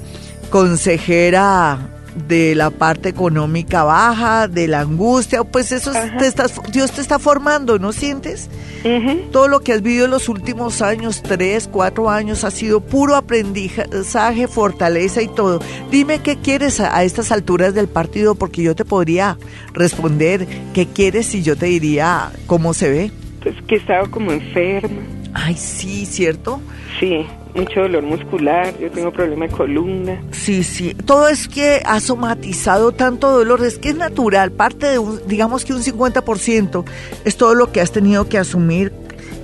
consejera de la parte económica baja, de la angustia, pues eso es- te estás, Dios te está formando, ¿no sientes? Todo lo que has vivido en los últimos años, tres, cuatro años, ha sido puro aprendizaje, fortaleza y todo. Dime qué quieres a, a estas alturas del partido, porque yo te podría responder qué quieres y yo te diría cómo se ve. Pues que he estado como enferma. Ay, sí, ¿cierto? Sí, mucho dolor muscular. Yo tengo problema de columna. Sí, sí. Todo es que ha somatizado tanto dolor, es que es natural. Parte de un, digamos que un 50% es todo lo que has tenido que asumir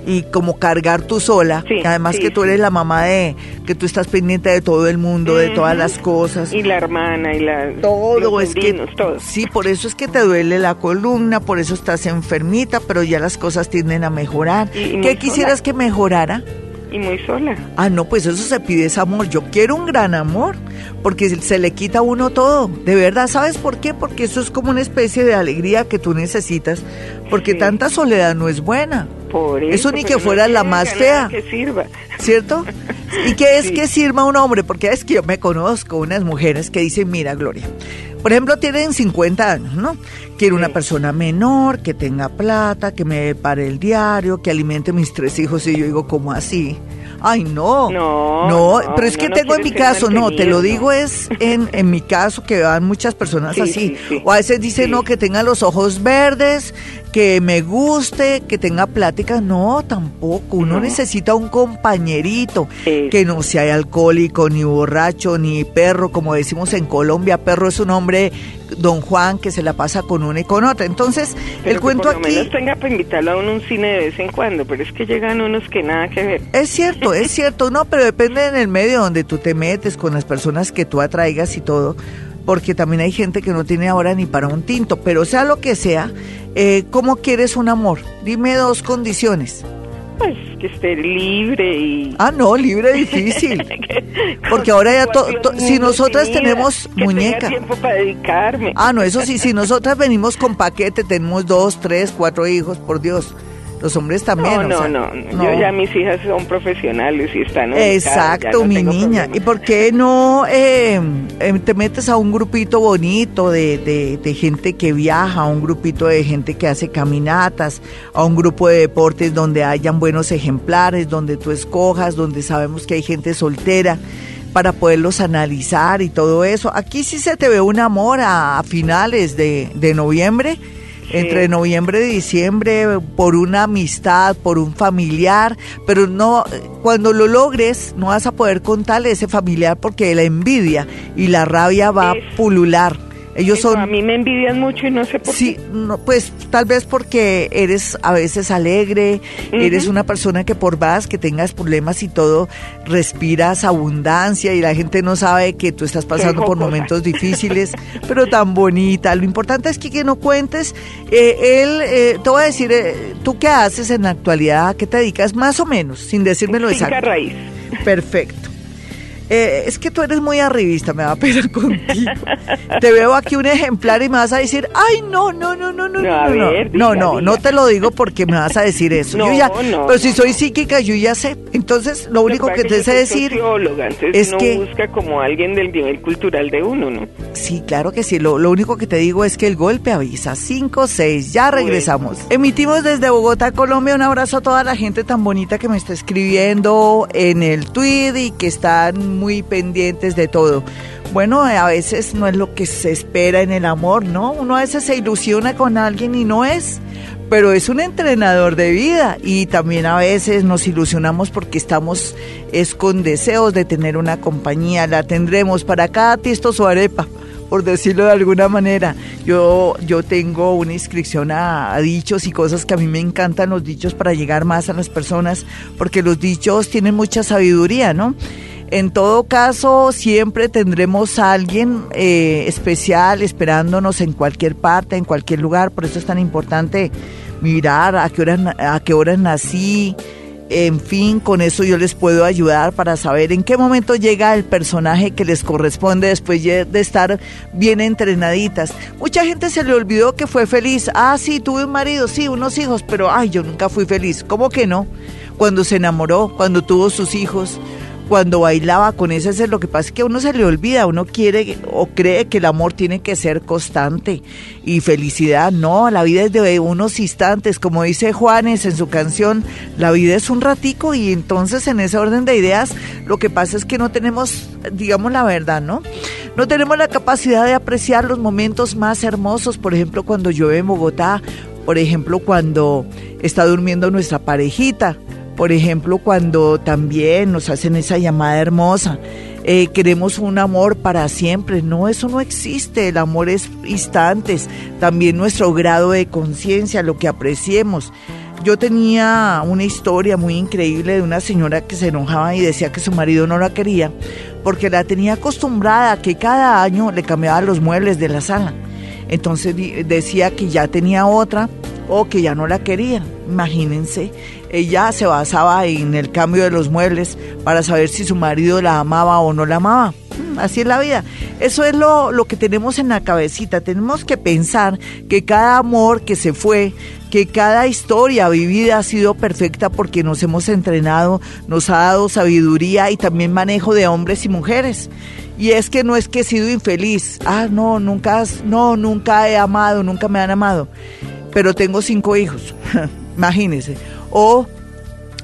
y como cargar tú sola. Sí, Además sí, que tú sí. eres la mamá de, que tú estás pendiente de todo el mundo, de todas las cosas. Y la hermana y la. Todo los es que todo. sí, por eso es que te duele la columna, por eso estás enfermita, pero ya las cosas tienden a mejorar. Y- y muy ¿Qué quisieras sola. que mejorara? Y muy sola. Ah, no, pues eso se pide es amor. Yo quiero un gran amor, porque se- le quita a uno todo. De verdad, ¿sabes por qué? Porque eso es como una especie de alegría que tú necesitas, porque Sí. tanta soledad no es buena, Por eso. Eso ni que fuera la más fea. Que sirva. ¿cierto? ¿Y qué es Sí. que sirva un hombre? Porque es que yo me conozco unas mujeres que dicen, mira, Gloria, por ejemplo, tienen 50 años, ¿no? Quiero una persona menor, que tenga plata, que me pare el diario, que alimente mis tres hijos. Y yo digo, ¿cómo así? Ay, no. No, No, no, pero es que no tengo en mi caso, no, te lo digo es en, en mi caso que van muchas personas Sí, así. sí, sí. O a veces dicen, no, que tenga los ojos verdes, que me guste, que tenga plática. No, tampoco. Uno No. necesita un compañerito que no sea alcohólico, ni borracho, ni perro, como decimos en Colombia. Perro es un hombre, don Juan, que se la pasa con una y con otra. Entonces, Pero el cuento por lo aquí... menos tenga para invitarlo a uno a un cine de vez en cuando, pero es que llegan unos que nada que ver. Es cierto, es cierto, no, pero depende en el medio donde tú te metes, con las personas que tú atraigas y todo, porque también hay gente que no tiene ahora ni para un tinto, pero sea lo que sea, eh, ¿cómo quieres un amor? Dime dos condiciones. Pues que esté libre y... Ah, no, libre difícil. Porque ahora ya to- to- si nosotras tenemos que muñeca. Tenga tiempo para dedicarme. Ah, no, eso sí, si nosotras venimos con paquete, tenemos dos, tres, cuatro hijos, por Dios. Los hombres también. no, o no, sea, no, Yo ya mis hijas son profesionales y están Exacto, no mi niña. ¿Y por qué no eh, te metes a un grupito bonito de, de- de gente que viaja, a un grupito de gente que hace caminatas, a un grupo de deportes donde hayan buenos ejemplares, donde tú escojas, donde sabemos que hay gente soltera? para poderlos analizar y todo eso. Aquí sí se te ve un amor a, a finales de, de noviembre, entre noviembre y diciembre, por una amistad, por un familiar, pero no, cuando lo logres, no vas a poder contarle a ese familiar porque la envidia y la rabia va a pulular. Ellos son A mí me envidian mucho y no sé por Sí, no, pues tal vez porque eres a veces alegre, eres una persona que por más que tengas problemas y todo, respiras abundancia y la gente no sabe que tú estás pasando por momentos difíciles, pero tan bonita. Lo importante es que, que no cuentes. Eh, él, eh, te voy a decir, eh, ¿tú qué haces en la actualidad? ¿A qué te dedicas? Más o menos, sin decírmelo Finca exacto. raíz. Perfecto. Eh, es que tú eres muy arribista, me va a pena contigo. te veo aquí un ejemplar y me vas a decir, ay, no, no, no, no, no, no, no, no, no, te lo digo porque me vas a decir eso. yo ya, pero si soy psíquica, yo ya sé. Entonces, lo único que, te sé decir es que busca como alguien del nivel cultural de uno, ¿no? Sí, claro que sí. Lo, lo único que te digo es que el golpe avisa. 5, 6, ya regresamos. Emitimos desde Bogotá, Colombia. Un abrazo a toda la gente tan bonita que me está escribiendo en el tweet y que están muy pendientes de todo. Bueno, a veces no es lo que se espera en el amor, ¿no? Uno a veces se ilusiona con alguien y no es pero es un entrenador de vida y también a veces nos ilusionamos porque estamos es con deseos de tener una compañía, la tendremos para cada tisto su arepa por decirlo de alguna manera. Yo, yo tengo una inscripción a, dichos y cosas que a mí me encantan los dichos para llegar más a las personas, porque los dichos tienen mucha sabiduría, ¿no? En todo caso, siempre tendremos a alguien eh, especial esperándonos en cualquier parte, en cualquier lugar. Por eso es tan importante mirar a qué hora, a qué hora nací, en fin, con eso yo les puedo ayudar para saber en qué momento llega el personaje que les corresponde después de estar bien entrenaditas. Mucha gente se le olvidó que fue feliz. Ah, sí, tuve un marido, sí, unos hijos, pero ay, yo nunca fui feliz. ¿Cómo que no? Cuando se enamoró, cuando tuvo sus hijos, cuando bailaba con ese es lo que pasa es que a uno se le olvida, uno quiere o cree que el amor tiene que ser constante y felicidad, no, la vida es de unos instantes, como dice Juanes en su canción, la vida es un ratico y entonces en ese orden de ideas lo que pasa es que no tenemos, digamos la verdad, ¿no? No tenemos la capacidad de apreciar los momentos más hermosos, por ejemplo, cuando llueve en Bogotá, por ejemplo, cuando está durmiendo nuestra parejita, por ejemplo, cuando también nos hacen esa llamada hermosa, eh, queremos un amor para siempre. No, eso no existe. El amor es instantes. También nuestro grado de conciencia, lo que apreciemos. Yo tenía una historia muy increíble de una señora que se enojaba y decía que su marido no la quería porque la tenía acostumbrada a que cada año le cambiaba los muebles de la sala. Entonces decía que ya tenía otra o que ya no la quería. Imagínense, ella se basaba en el cambio de los muebles para saber si su marido la amaba o no la amaba. Mm, así es la vida. Eso es lo, lo que tenemos en la cabecita. Tenemos que pensar que cada amor que se fue, que cada historia vivida ha sido perfecta porque nos hemos entrenado, nos ha dado sabiduría y también manejo de hombres y mujeres. Y es que no es que he sido infeliz. Ah, no, nunca, no, nunca he amado, nunca me han amado. Pero tengo cinco hijos. Imagínense o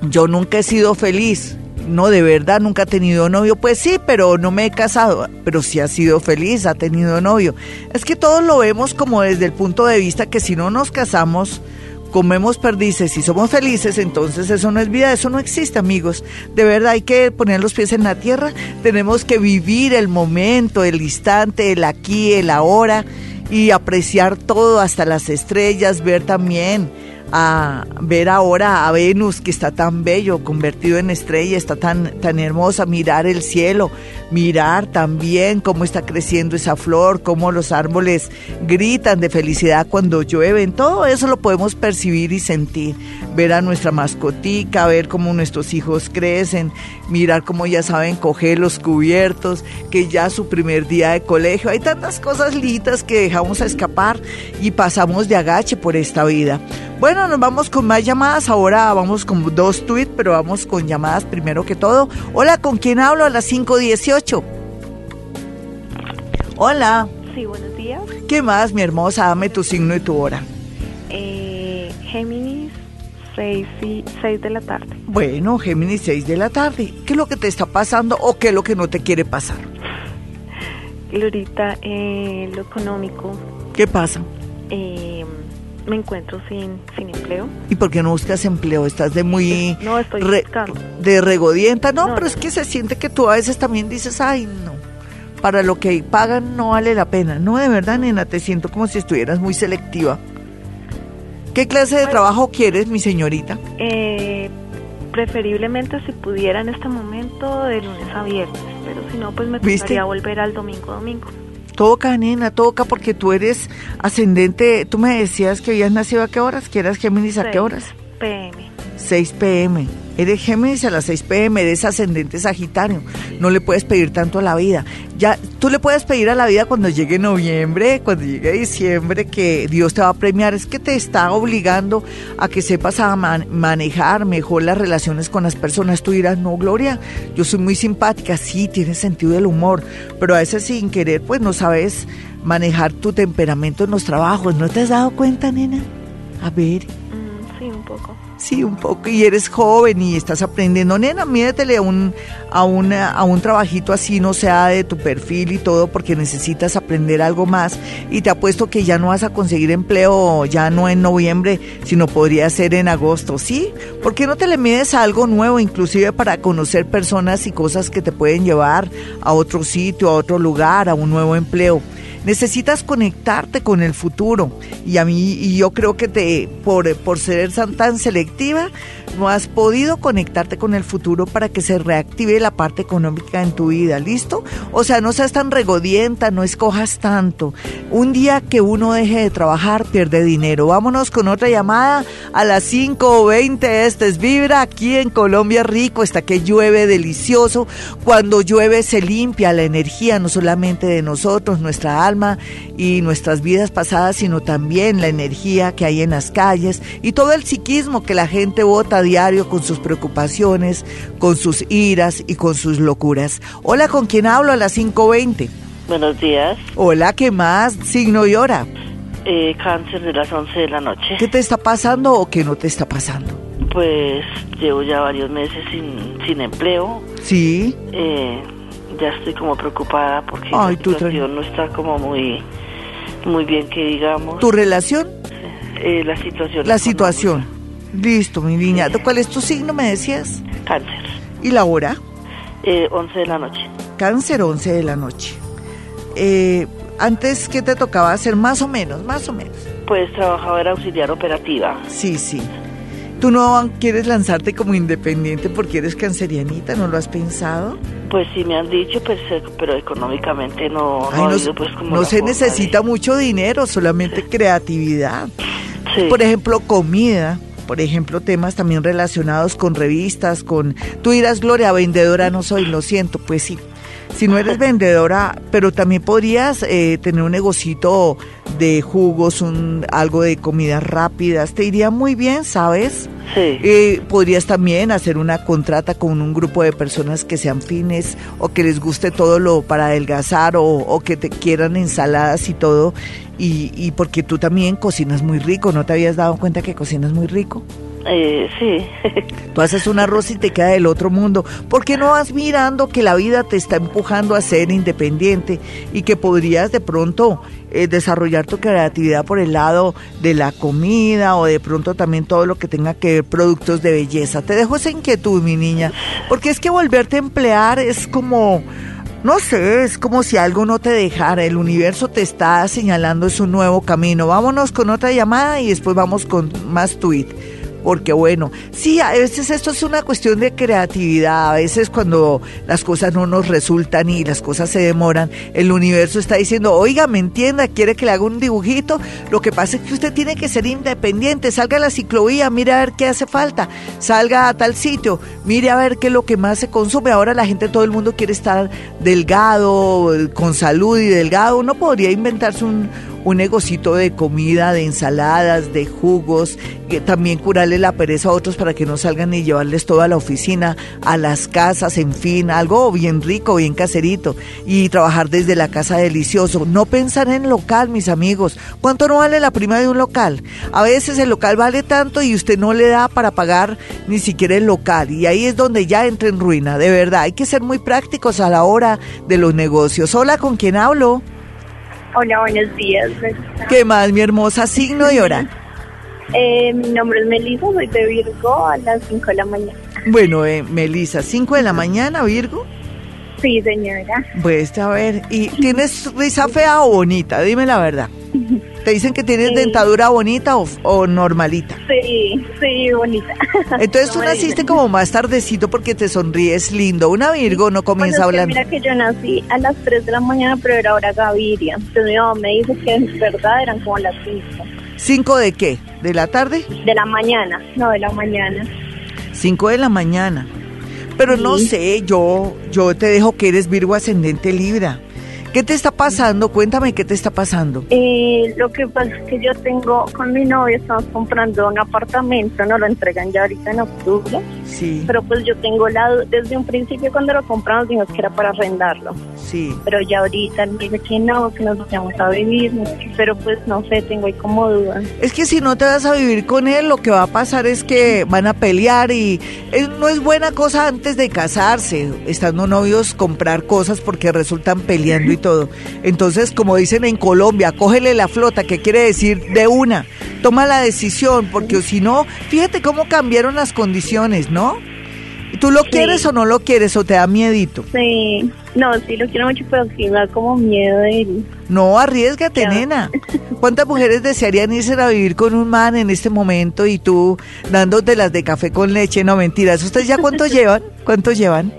yo nunca he sido feliz. No, de verdad, nunca he tenido novio. Pues sí, pero no me he casado. Pero sí ha sido feliz, ha tenido novio. Es que todos lo vemos como desde el punto de vista que si no nos casamos, comemos perdices y somos felices, entonces eso no es vida, eso no existe, amigos. De verdad hay que poner los pies en la tierra, tenemos que vivir el momento, el instante, el aquí, el ahora y apreciar todo, hasta las estrellas, ver también a ver ahora a Venus que está tan bello, convertido en estrella, está tan, tan hermosa, mirar el cielo, mirar también cómo está creciendo esa flor, cómo los árboles gritan de felicidad cuando llueven, todo eso lo podemos percibir y sentir, ver a nuestra mascotica, ver cómo nuestros hijos crecen, mirar cómo ya saben coger los cubiertos, que ya su primer día de colegio, hay tantas cosas lindas que dejamos escapar y pasamos de agache por esta vida. Bueno, nos vamos con más llamadas. Ahora vamos con dos tweets, pero vamos con llamadas primero que todo. Hola, ¿con quién hablo? A las 518. Hola. Sí, buenos días. ¿Qué más, mi hermosa? Dame tu signo y tu hora. Eh, Géminis, 6, y 6 de la tarde. Bueno, Géminis, 6 de la tarde. ¿Qué es lo que te está pasando o qué es lo que no te quiere pasar? Glorita, eh, lo económico. ¿Qué pasa? Eh, me encuentro sin, sin empleo. ¿Y por qué no buscas empleo? ¿Estás de muy... No, estoy buscando. De regodienta. No, pero es que se siente que tú a veces también dices, ay, no, para lo que pagan no vale la pena. No, de verdad, nena, te siento como si estuvieras muy selectiva. ¿Qué clase de trabajo quieres, mi señorita? Eh, preferiblemente si pudiera en este momento de lunes a viernes, pero si no, pues me gustaría volver al domingo domingo. Toca, nena, toca porque tú eres ascendente. Tú me decías que habías nacido a qué horas, que eras Géminis a qué horas. PM. 6 pm. Eres Géminis a las 6 pm, eres ascendente Sagitario. no le puedes pedir tanto a la vida. Ya, tú le puedes pedir a la vida cuando llegue noviembre, cuando llegue diciembre, que Dios te va a premiar. Es que te está obligando a que sepas a manejar mejor las relaciones con las personas. Tú dirás, no, Gloria, yo soy muy simpática. Sí, tienes sentido del humor, pero a veces sin querer, pues no sabes manejar tu temperamento en los trabajos. ¿No te has dado cuenta, nena? A ver. Sí, un poco, y eres joven y estás aprendiendo. Nena, mídetele a un, a, una, a un trabajito así, no sea de tu perfil y todo, porque necesitas aprender algo más. Y te apuesto que ya no vas a conseguir empleo ya no en noviembre, sino podría ser en agosto, ¿sí? ¿Por qué no te le mides a algo nuevo, inclusive para conocer personas y cosas que te pueden llevar a otro sitio, a otro lugar, a un nuevo empleo? Necesitas conectarte con el futuro. Y a mí, y yo creo que te, por, por ser tan selectiva, no has podido conectarte con el futuro para que se reactive la parte económica en tu vida, ¿listo? O sea, no seas tan regodienta, no escojas tanto. Un día que uno deje de trabajar, pierde dinero. Vámonos con otra llamada a las 5.20. Este es Vibra, aquí en Colombia Rico, está que llueve delicioso. Cuando llueve se limpia la energía, no solamente de nosotros, nuestra alma y nuestras vidas pasadas, sino también la energía que hay en las calles y todo el psiquismo que la gente vota diario con sus preocupaciones, con sus iras y con sus locuras. Hola, ¿con quién hablo a las 5.20? Buenos días. Hola, ¿qué más? Signo y hora. Eh, cáncer de las 11 de la noche. ¿Qué te está pasando o qué no te está pasando? Pues llevo ya varios meses sin, sin empleo. Sí. Eh, ya estoy como preocupada porque la situación no está como muy, muy bien que digamos. ¿Tu relación? Eh, la situación. La situación. Listo, mi niña. ¿Cuál es tu signo, me decías? Cáncer. ¿Y la hora? Eh, 11 de la noche. Cáncer, 11 de la noche. Eh, antes, ¿qué te tocaba hacer? Más o menos, más o menos. Pues trabajadora auxiliar operativa. Sí, sí. ¿Tú no quieres lanzarte como independiente porque eres cancerianita? ¿No lo has pensado? Pues sí me han dicho, pues, eh, pero económicamente no, no, pues, no se necesita mucho dinero, solamente creatividad. Sí. Por ejemplo, comida por ejemplo, temas también relacionados con revistas, con... Tú dirás, Gloria, vendedora no soy, lo siento, pues sí. Si no eres vendedora, pero también podrías eh, tener un negocito de jugos, un, algo de comidas rápidas, te iría muy bien, ¿sabes? Sí. Eh, podrías también hacer una contrata con un grupo de personas que sean fines o que les guste todo lo para adelgazar o, o que te quieran ensaladas y todo y, y porque tú también cocinas muy rico, ¿no te habías dado cuenta que cocinas muy rico? Eh, sí. Tú haces un arroz y te queda del otro mundo. ¿Por qué no vas mirando que la vida te está empujando a ser independiente y que podrías de pronto eh, desarrollar tu creatividad por el lado de la comida o de pronto también todo lo que tenga que ver productos de belleza? Te dejo esa inquietud, mi niña, porque es que volverte a emplear es como no sé, es como si algo no te dejara, el universo te está señalando es un nuevo camino. Vámonos con otra llamada y después vamos con más tweet porque bueno, sí, a veces esto es una cuestión de creatividad, a veces cuando las cosas no nos resultan y las cosas se demoran, el universo está diciendo, oiga, me entienda, quiere que le haga un dibujito, lo que pasa es que usted tiene que ser independiente, salga a la ciclovía, mire a ver qué hace falta, salga a tal sitio, mire a ver qué es lo que más se consume, ahora la gente, todo el mundo quiere estar delgado, con salud y delgado, uno podría inventarse un un negocito de comida, de ensaladas, de jugos, que también curarle la pereza a otros para que no salgan y llevarles todo a la oficina, a las casas, en fin, algo bien rico, bien caserito y trabajar desde la casa delicioso. No pensar en local, mis amigos. ¿Cuánto no vale la prima de un local? A veces el local vale tanto y usted no le da para pagar ni siquiera el local y ahí es donde ya entra en ruina. De verdad, hay que ser muy prácticos a la hora de los negocios. Hola, ¿con quién hablo? Hola, buenos días. ¿Qué más, mi hermosa? Signo y hora. Eh, mi nombre es Melissa, soy de Virgo a las 5 de la mañana. Bueno, eh, Melissa, 5 de la mañana, Virgo. Sí, señora. Pues a ver, ¿y tienes risa fea o bonita? Dime la verdad. ¿Te dicen que tienes dentadura bonita o, normalita? Sí, sí, bonita. Entonces tú naciste como más tardecito porque te sonríes lindo. Una Virgo no comienza bueno, hablando. mira que yo nací a las 3 de la mañana, pero era hora Gaviria. Entonces mi mamá me dice que en verdad eran como las 5. ¿Cinco de qué? ¿De la tarde? De la mañana, no, de la mañana. 5 de la mañana. Pero no sé, yo, yo te dejo que eres Virgo ascendente Libra. ¿Qué te está pasando? Cuéntame qué te está pasando. Eh, lo que pasa es que yo tengo con mi novio, estamos comprando un apartamento, nos lo entregan ya ahorita en octubre. Sí. Pero pues yo tengo la desde un principio cuando lo compramos dijimos que era para arrendarlo. Sí. Pero ya ahorita me dice que no, que nos vayamos a vivir, pero pues no sé, tengo ahí como dudas. Es que si no te vas a vivir con él, lo que va a pasar es que van a pelear y no es buena cosa antes de casarse, estando novios, comprar cosas porque resultan peleando y todo. Entonces, como dicen en Colombia, cógele la flota, que quiere decir de una, toma la decisión, porque si no, fíjate cómo cambiaron las condiciones, ¿no? ¿Tú lo quieres o no lo quieres o te da miedito? Sí, no, sí lo quiero mucho, pero sí me da como miedo de. No, arriesgate, nena. ¿Cuántas mujeres desearían irse a vivir con un man en este momento y tú dándote las de café con leche? No, mentiras. ¿Ustedes ya cuántos llevan? ¿Cuántos llevan?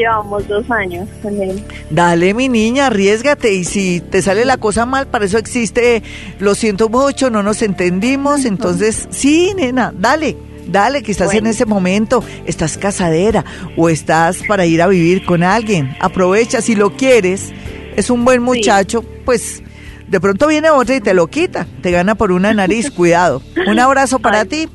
Llevamos dos años con él. Dale, mi niña, arriesgate. Y si te sale la cosa mal, para eso existe, lo siento mucho, no nos entendimos. Entonces, sí, nena, dale. Dale, que estás en ese momento, estás casadera o estás para ir a vivir con alguien. Aprovecha, si lo quieres, es un buen muchacho, pues de pronto viene otro y te lo quita, te gana por una nariz, cuidado. Un abrazo para ti.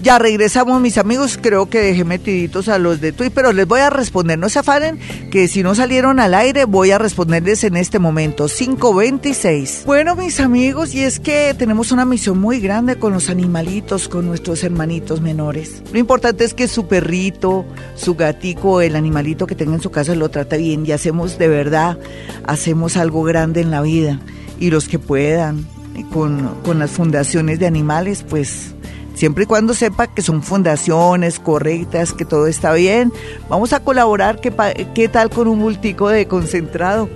Ya regresamos, mis amigos. Creo que dejé metiditos a los de Twitter, pero les voy a responder. No se afanen, que si no salieron al aire, voy a responderles en este momento. 526. Bueno, mis amigos, y es que tenemos una misión muy grande con los animalitos, con nuestros hermanitos menores. Lo importante es que su perrito, su gatico, el animalito que tenga en su casa lo trate bien y hacemos de verdad, hacemos algo grande en la vida. Y los que puedan, con, con las fundaciones de animales, pues siempre y cuando sepa que son fundaciones correctas, que todo está bien. Vamos a colaborar, ¿qué, tal con un multico de concentrado?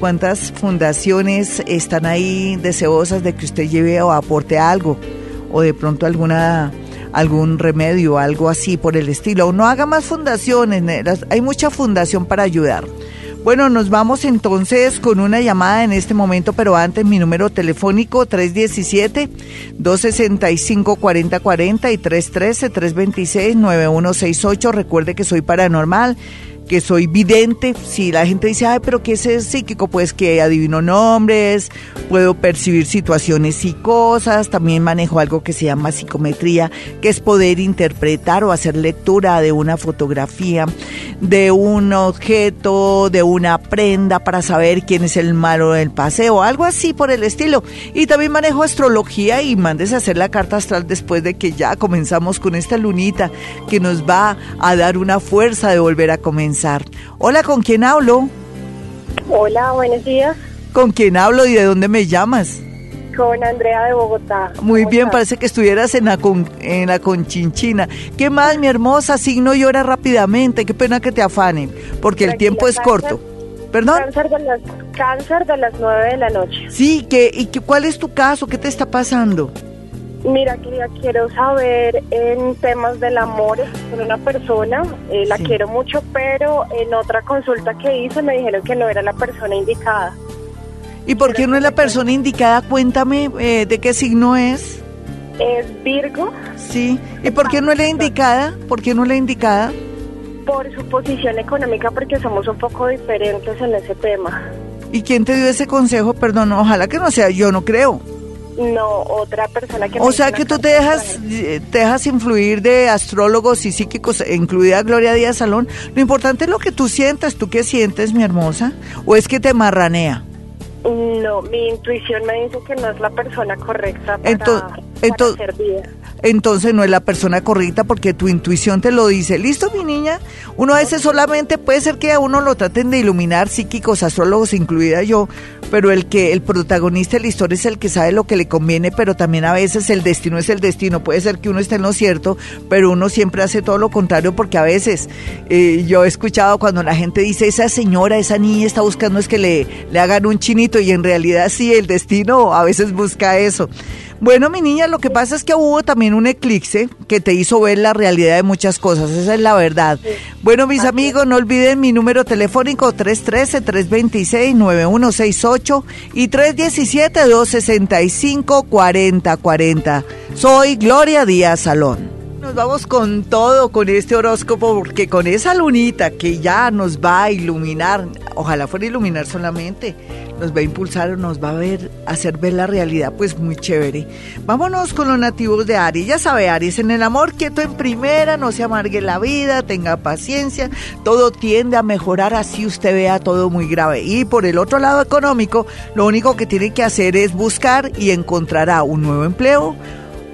¿Cuántas fundaciones están ahí deseosas de que usted lleve o aporte algo? O de pronto alguna algún remedio, algo así por el estilo. No haga más fundaciones, hay mucha fundación para ayudar. Bueno, nos vamos entonces con una llamada en este momento, pero antes mi número telefónico 317-265-4040 y 313-326-9168. Recuerde que soy paranormal que soy vidente. Si la gente dice, ay, pero ¿qué es psíquico? Pues que adivino nombres, puedo percibir situaciones y cosas. También manejo algo que se llama psicometría, que es poder interpretar o hacer lectura de una fotografía, de un objeto, de una prenda para saber quién es el malo del paseo, algo así por el estilo. Y también manejo astrología y mandes a hacer la carta astral después de que ya comenzamos con esta lunita que nos va a dar una fuerza de volver a comenzar Hola, ¿con quién hablo? Hola, buenos días. ¿Con quién hablo y de dónde me llamas? Con Andrea de Bogotá. Muy bien, parece que estuvieras en la, con, en la conchinchina. ¿Qué más, mi hermosa? Signo llora rápidamente. Qué pena que te afanen, porque el tiempo es corto. ¿Perdón? Cáncer de, las, cáncer de las 9 de la noche. Sí, ¿qué, ¿y qué, cuál es tu caso? ¿Qué te está pasando? Mira, querida, quiero saber en temas del amor con una persona, eh, la quiero mucho, pero en otra consulta que hice me dijeron que no era la persona indicada. ¿Y por qué no es la persona indicada? Cuéntame eh, de qué signo es. Es Virgo. Sí. ¿Y por qué no es la indicada? ¿Por qué no es la indicada? Por su posición económica, porque somos un poco diferentes en ese tema. ¿Y quién te dio ese consejo? Perdón, ojalá que no sea yo, no creo. No, otra persona que... O sea que tú te dejas, te dejas influir de astrólogos y psíquicos, incluida Gloria Díaz Salón. Lo importante es lo que tú sientas. ¿Tú qué sientes, mi hermosa? ¿O es que te marranea? No, mi intuición me dice que no es la persona correcta para, entonces, para entonces no es la persona correcta porque tu intuición te lo dice. ¿Listo, mi niña? Uno a veces solamente puede ser que a uno lo traten de iluminar, psíquicos, astrólogos, incluida yo, pero el que el protagonista de la historia es el que sabe lo que le conviene, pero también a veces el destino es el destino. Puede ser que uno esté en lo cierto, pero uno siempre hace todo lo contrario porque a veces eh, yo he escuchado cuando la gente dice, esa señora, esa niña está buscando es que le, le hagan un chinito y en realidad sí, el destino a veces busca eso. Bueno, mi niña, lo que pasa es que hubo también un eclipse que te hizo ver la realidad de muchas cosas, esa es la verdad. Bueno, mis amigos, no olviden mi número telefónico 313-326-9168 y 317-265-4040. Soy Gloria Díaz Salón. Vamos, con todo, con este horóscopo, porque con esa lunita que ya nos va a iluminar, ojalá fuera iluminar solamente, nos va a impulsar, nos va a ver, hacer ver la realidad, pues muy chévere. Vámonos con los nativos de Aries. Ya sabe, Aries, en el amor quieto en primera, no se amargue la vida, tenga paciencia, todo tiende a mejorar así usted vea todo muy grave. Y por el otro lado económico, lo único que tiene que hacer es buscar y encontrará un nuevo empleo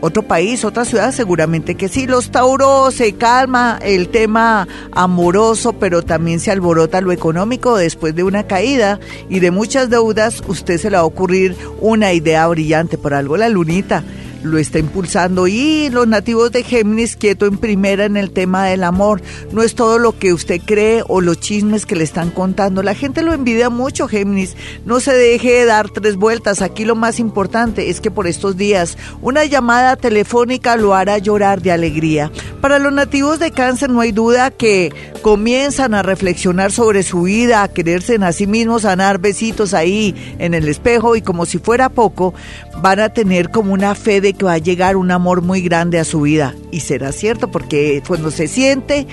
otro país, otra ciudad, seguramente que sí. Los Tauros se calma el tema amoroso, pero también se alborota lo económico después de una caída y de muchas deudas. Usted se le va a ocurrir una idea brillante por algo la lunita lo está impulsando y los nativos de Géminis quieto en primera en el tema del amor. No es todo lo que usted cree o los chismes que le están contando. La gente lo envidia mucho, Géminis. No se deje de dar tres vueltas. Aquí lo más importante es que por estos días una llamada telefónica lo hará llorar de alegría. Para los nativos de cáncer no hay duda que comienzan a reflexionar sobre su vida, a quererse en a sí mismos, a dar besitos ahí en el espejo y como si fuera poco, van a tener como una fe de que va a llegar un amor muy grande a su vida. Y será cierto, porque cuando se siente,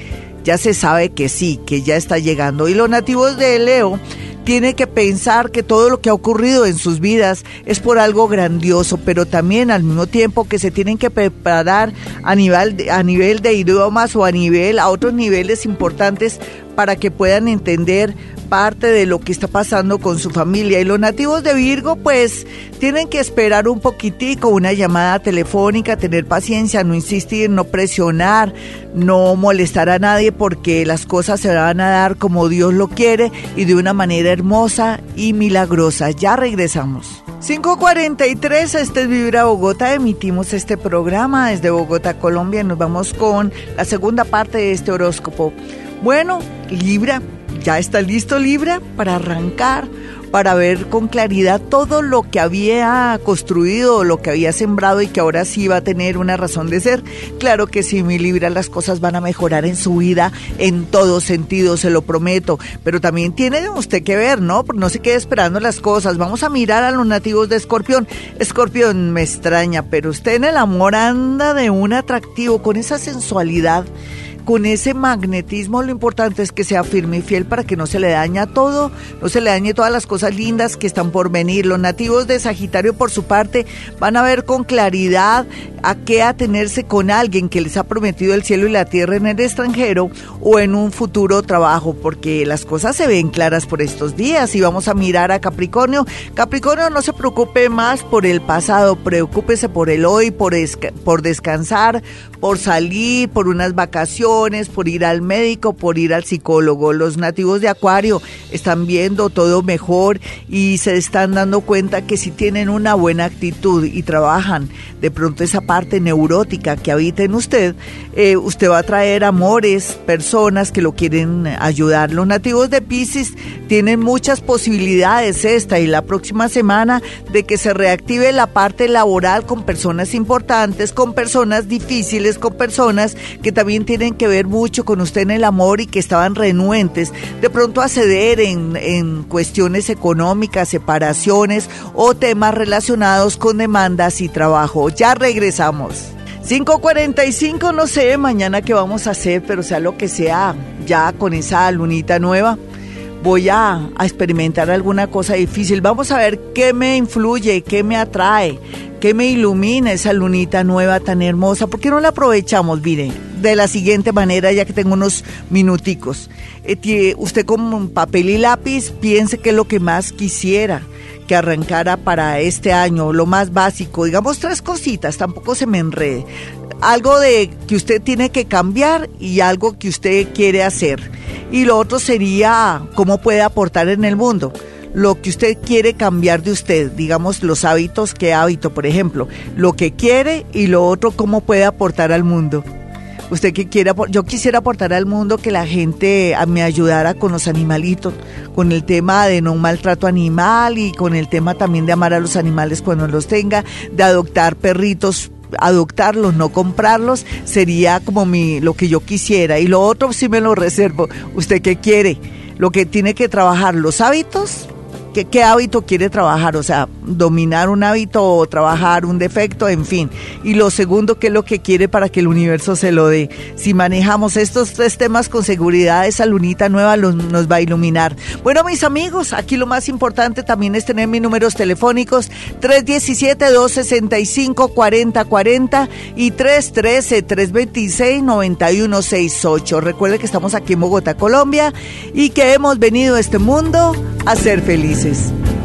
ya se sabe que sí, que ya está llegando. Y los nativos de Leo tienen que pensar que todo lo que ha ocurrido en sus vidas es por algo grandioso, pero también al mismo tiempo que se tienen que preparar a nivel, a nivel de idiomas o a nivel, a otros niveles importantes para que puedan entender parte de lo que está pasando con su familia. Y los nativos de Virgo, pues, tienen que esperar un poquitico, una llamada telefónica, tener paciencia, no insistir, no presionar, no molestar a nadie, porque las cosas se van a dar como Dios lo quiere y de una manera hermosa y milagrosa. Ya regresamos. 543, este es Vibra Bogotá, emitimos este programa desde Bogotá, Colombia, nos vamos con la segunda parte de este horóscopo. Bueno, Libra, ya está listo Libra para arrancar, para ver con claridad todo lo que había construido, lo que había sembrado y que ahora sí va a tener una razón de ser. Claro que sí, mi Libra, las cosas van a mejorar en su vida en todo sentido, se lo prometo. Pero también tiene usted que ver, ¿no? No se quede esperando las cosas. Vamos a mirar a los nativos de Escorpión. Escorpión me extraña, pero usted en el amor anda de un atractivo, con esa sensualidad con ese magnetismo lo importante es que sea firme y fiel para que no se le daña todo, no se le dañe todas las cosas lindas que están por venir. Los nativos de Sagitario por su parte van a ver con claridad a qué atenerse con alguien que les ha prometido el cielo y la tierra en el extranjero o en un futuro trabajo, porque las cosas se ven claras por estos días y vamos a mirar a Capricornio. Capricornio no se preocupe más por el pasado, preocúpese por el hoy, por, por descansar, por salir, por unas vacaciones, por ir al médico, por ir al psicólogo. Los nativos de Acuario están viendo todo mejor y se están dando cuenta que si tienen una buena actitud y trabajan de pronto esa parte neurótica que habita en usted, eh, usted va a traer amores, personas que lo quieren ayudar. Los nativos de Pisces tienen muchas posibilidades esta y la próxima semana de que se reactive la parte laboral con personas importantes, con personas difíciles con personas que también tienen que ver mucho con usted en el amor y que estaban renuentes de pronto a ceder en, en cuestiones económicas, separaciones o temas relacionados con demandas y trabajo. Ya regresamos. 5.45, no sé mañana qué vamos a hacer, pero sea lo que sea, ya con esa lunita nueva, voy a, a, experimentar alguna cosa difícil. Vamos a ver qué me influye, qué me atrae, que me ilumina esa lunita nueva tan hermosa. ¿Por qué no la aprovechamos? Mire, de la siguiente manera, ya que tengo unos minuticos. Eh, usted con papel y lápiz piense que es lo que más quisiera que arrancara para este año, lo más básico, digamos tres cositas, tampoco se me enrede. Algo de que usted tiene que cambiar y algo que usted quiere hacer. Y lo otro sería cómo puede aportar en el mundo lo que usted quiere cambiar de usted, digamos los hábitos, qué hábito, por ejemplo, lo que quiere y lo otro, cómo puede aportar al mundo. Usted que quiera, yo quisiera aportar al mundo que la gente me ayudara con los animalitos, con el tema de no maltrato animal y con el tema también de amar a los animales cuando los tenga, de adoptar perritos adoptarlos, no comprarlos, sería como mi lo que yo quisiera. Y lo otro sí me lo reservo. ¿Usted qué quiere? Lo que tiene que trabajar, los hábitos, qué, hábito quiere trabajar, o sea, dominar un hábito o trabajar un defecto, en fin. Y lo segundo, qué es lo que quiere para que el universo se lo dé. Si manejamos estos tres temas con seguridad, esa lunita nueva nos va a iluminar. Bueno, mis amigos, aquí lo más importante también es tener mis números telefónicos 317-265-4040 y 313-326-9168. Recuerde que estamos aquí en Bogotá, Colombia y que hemos venido a este mundo a ser felices. places.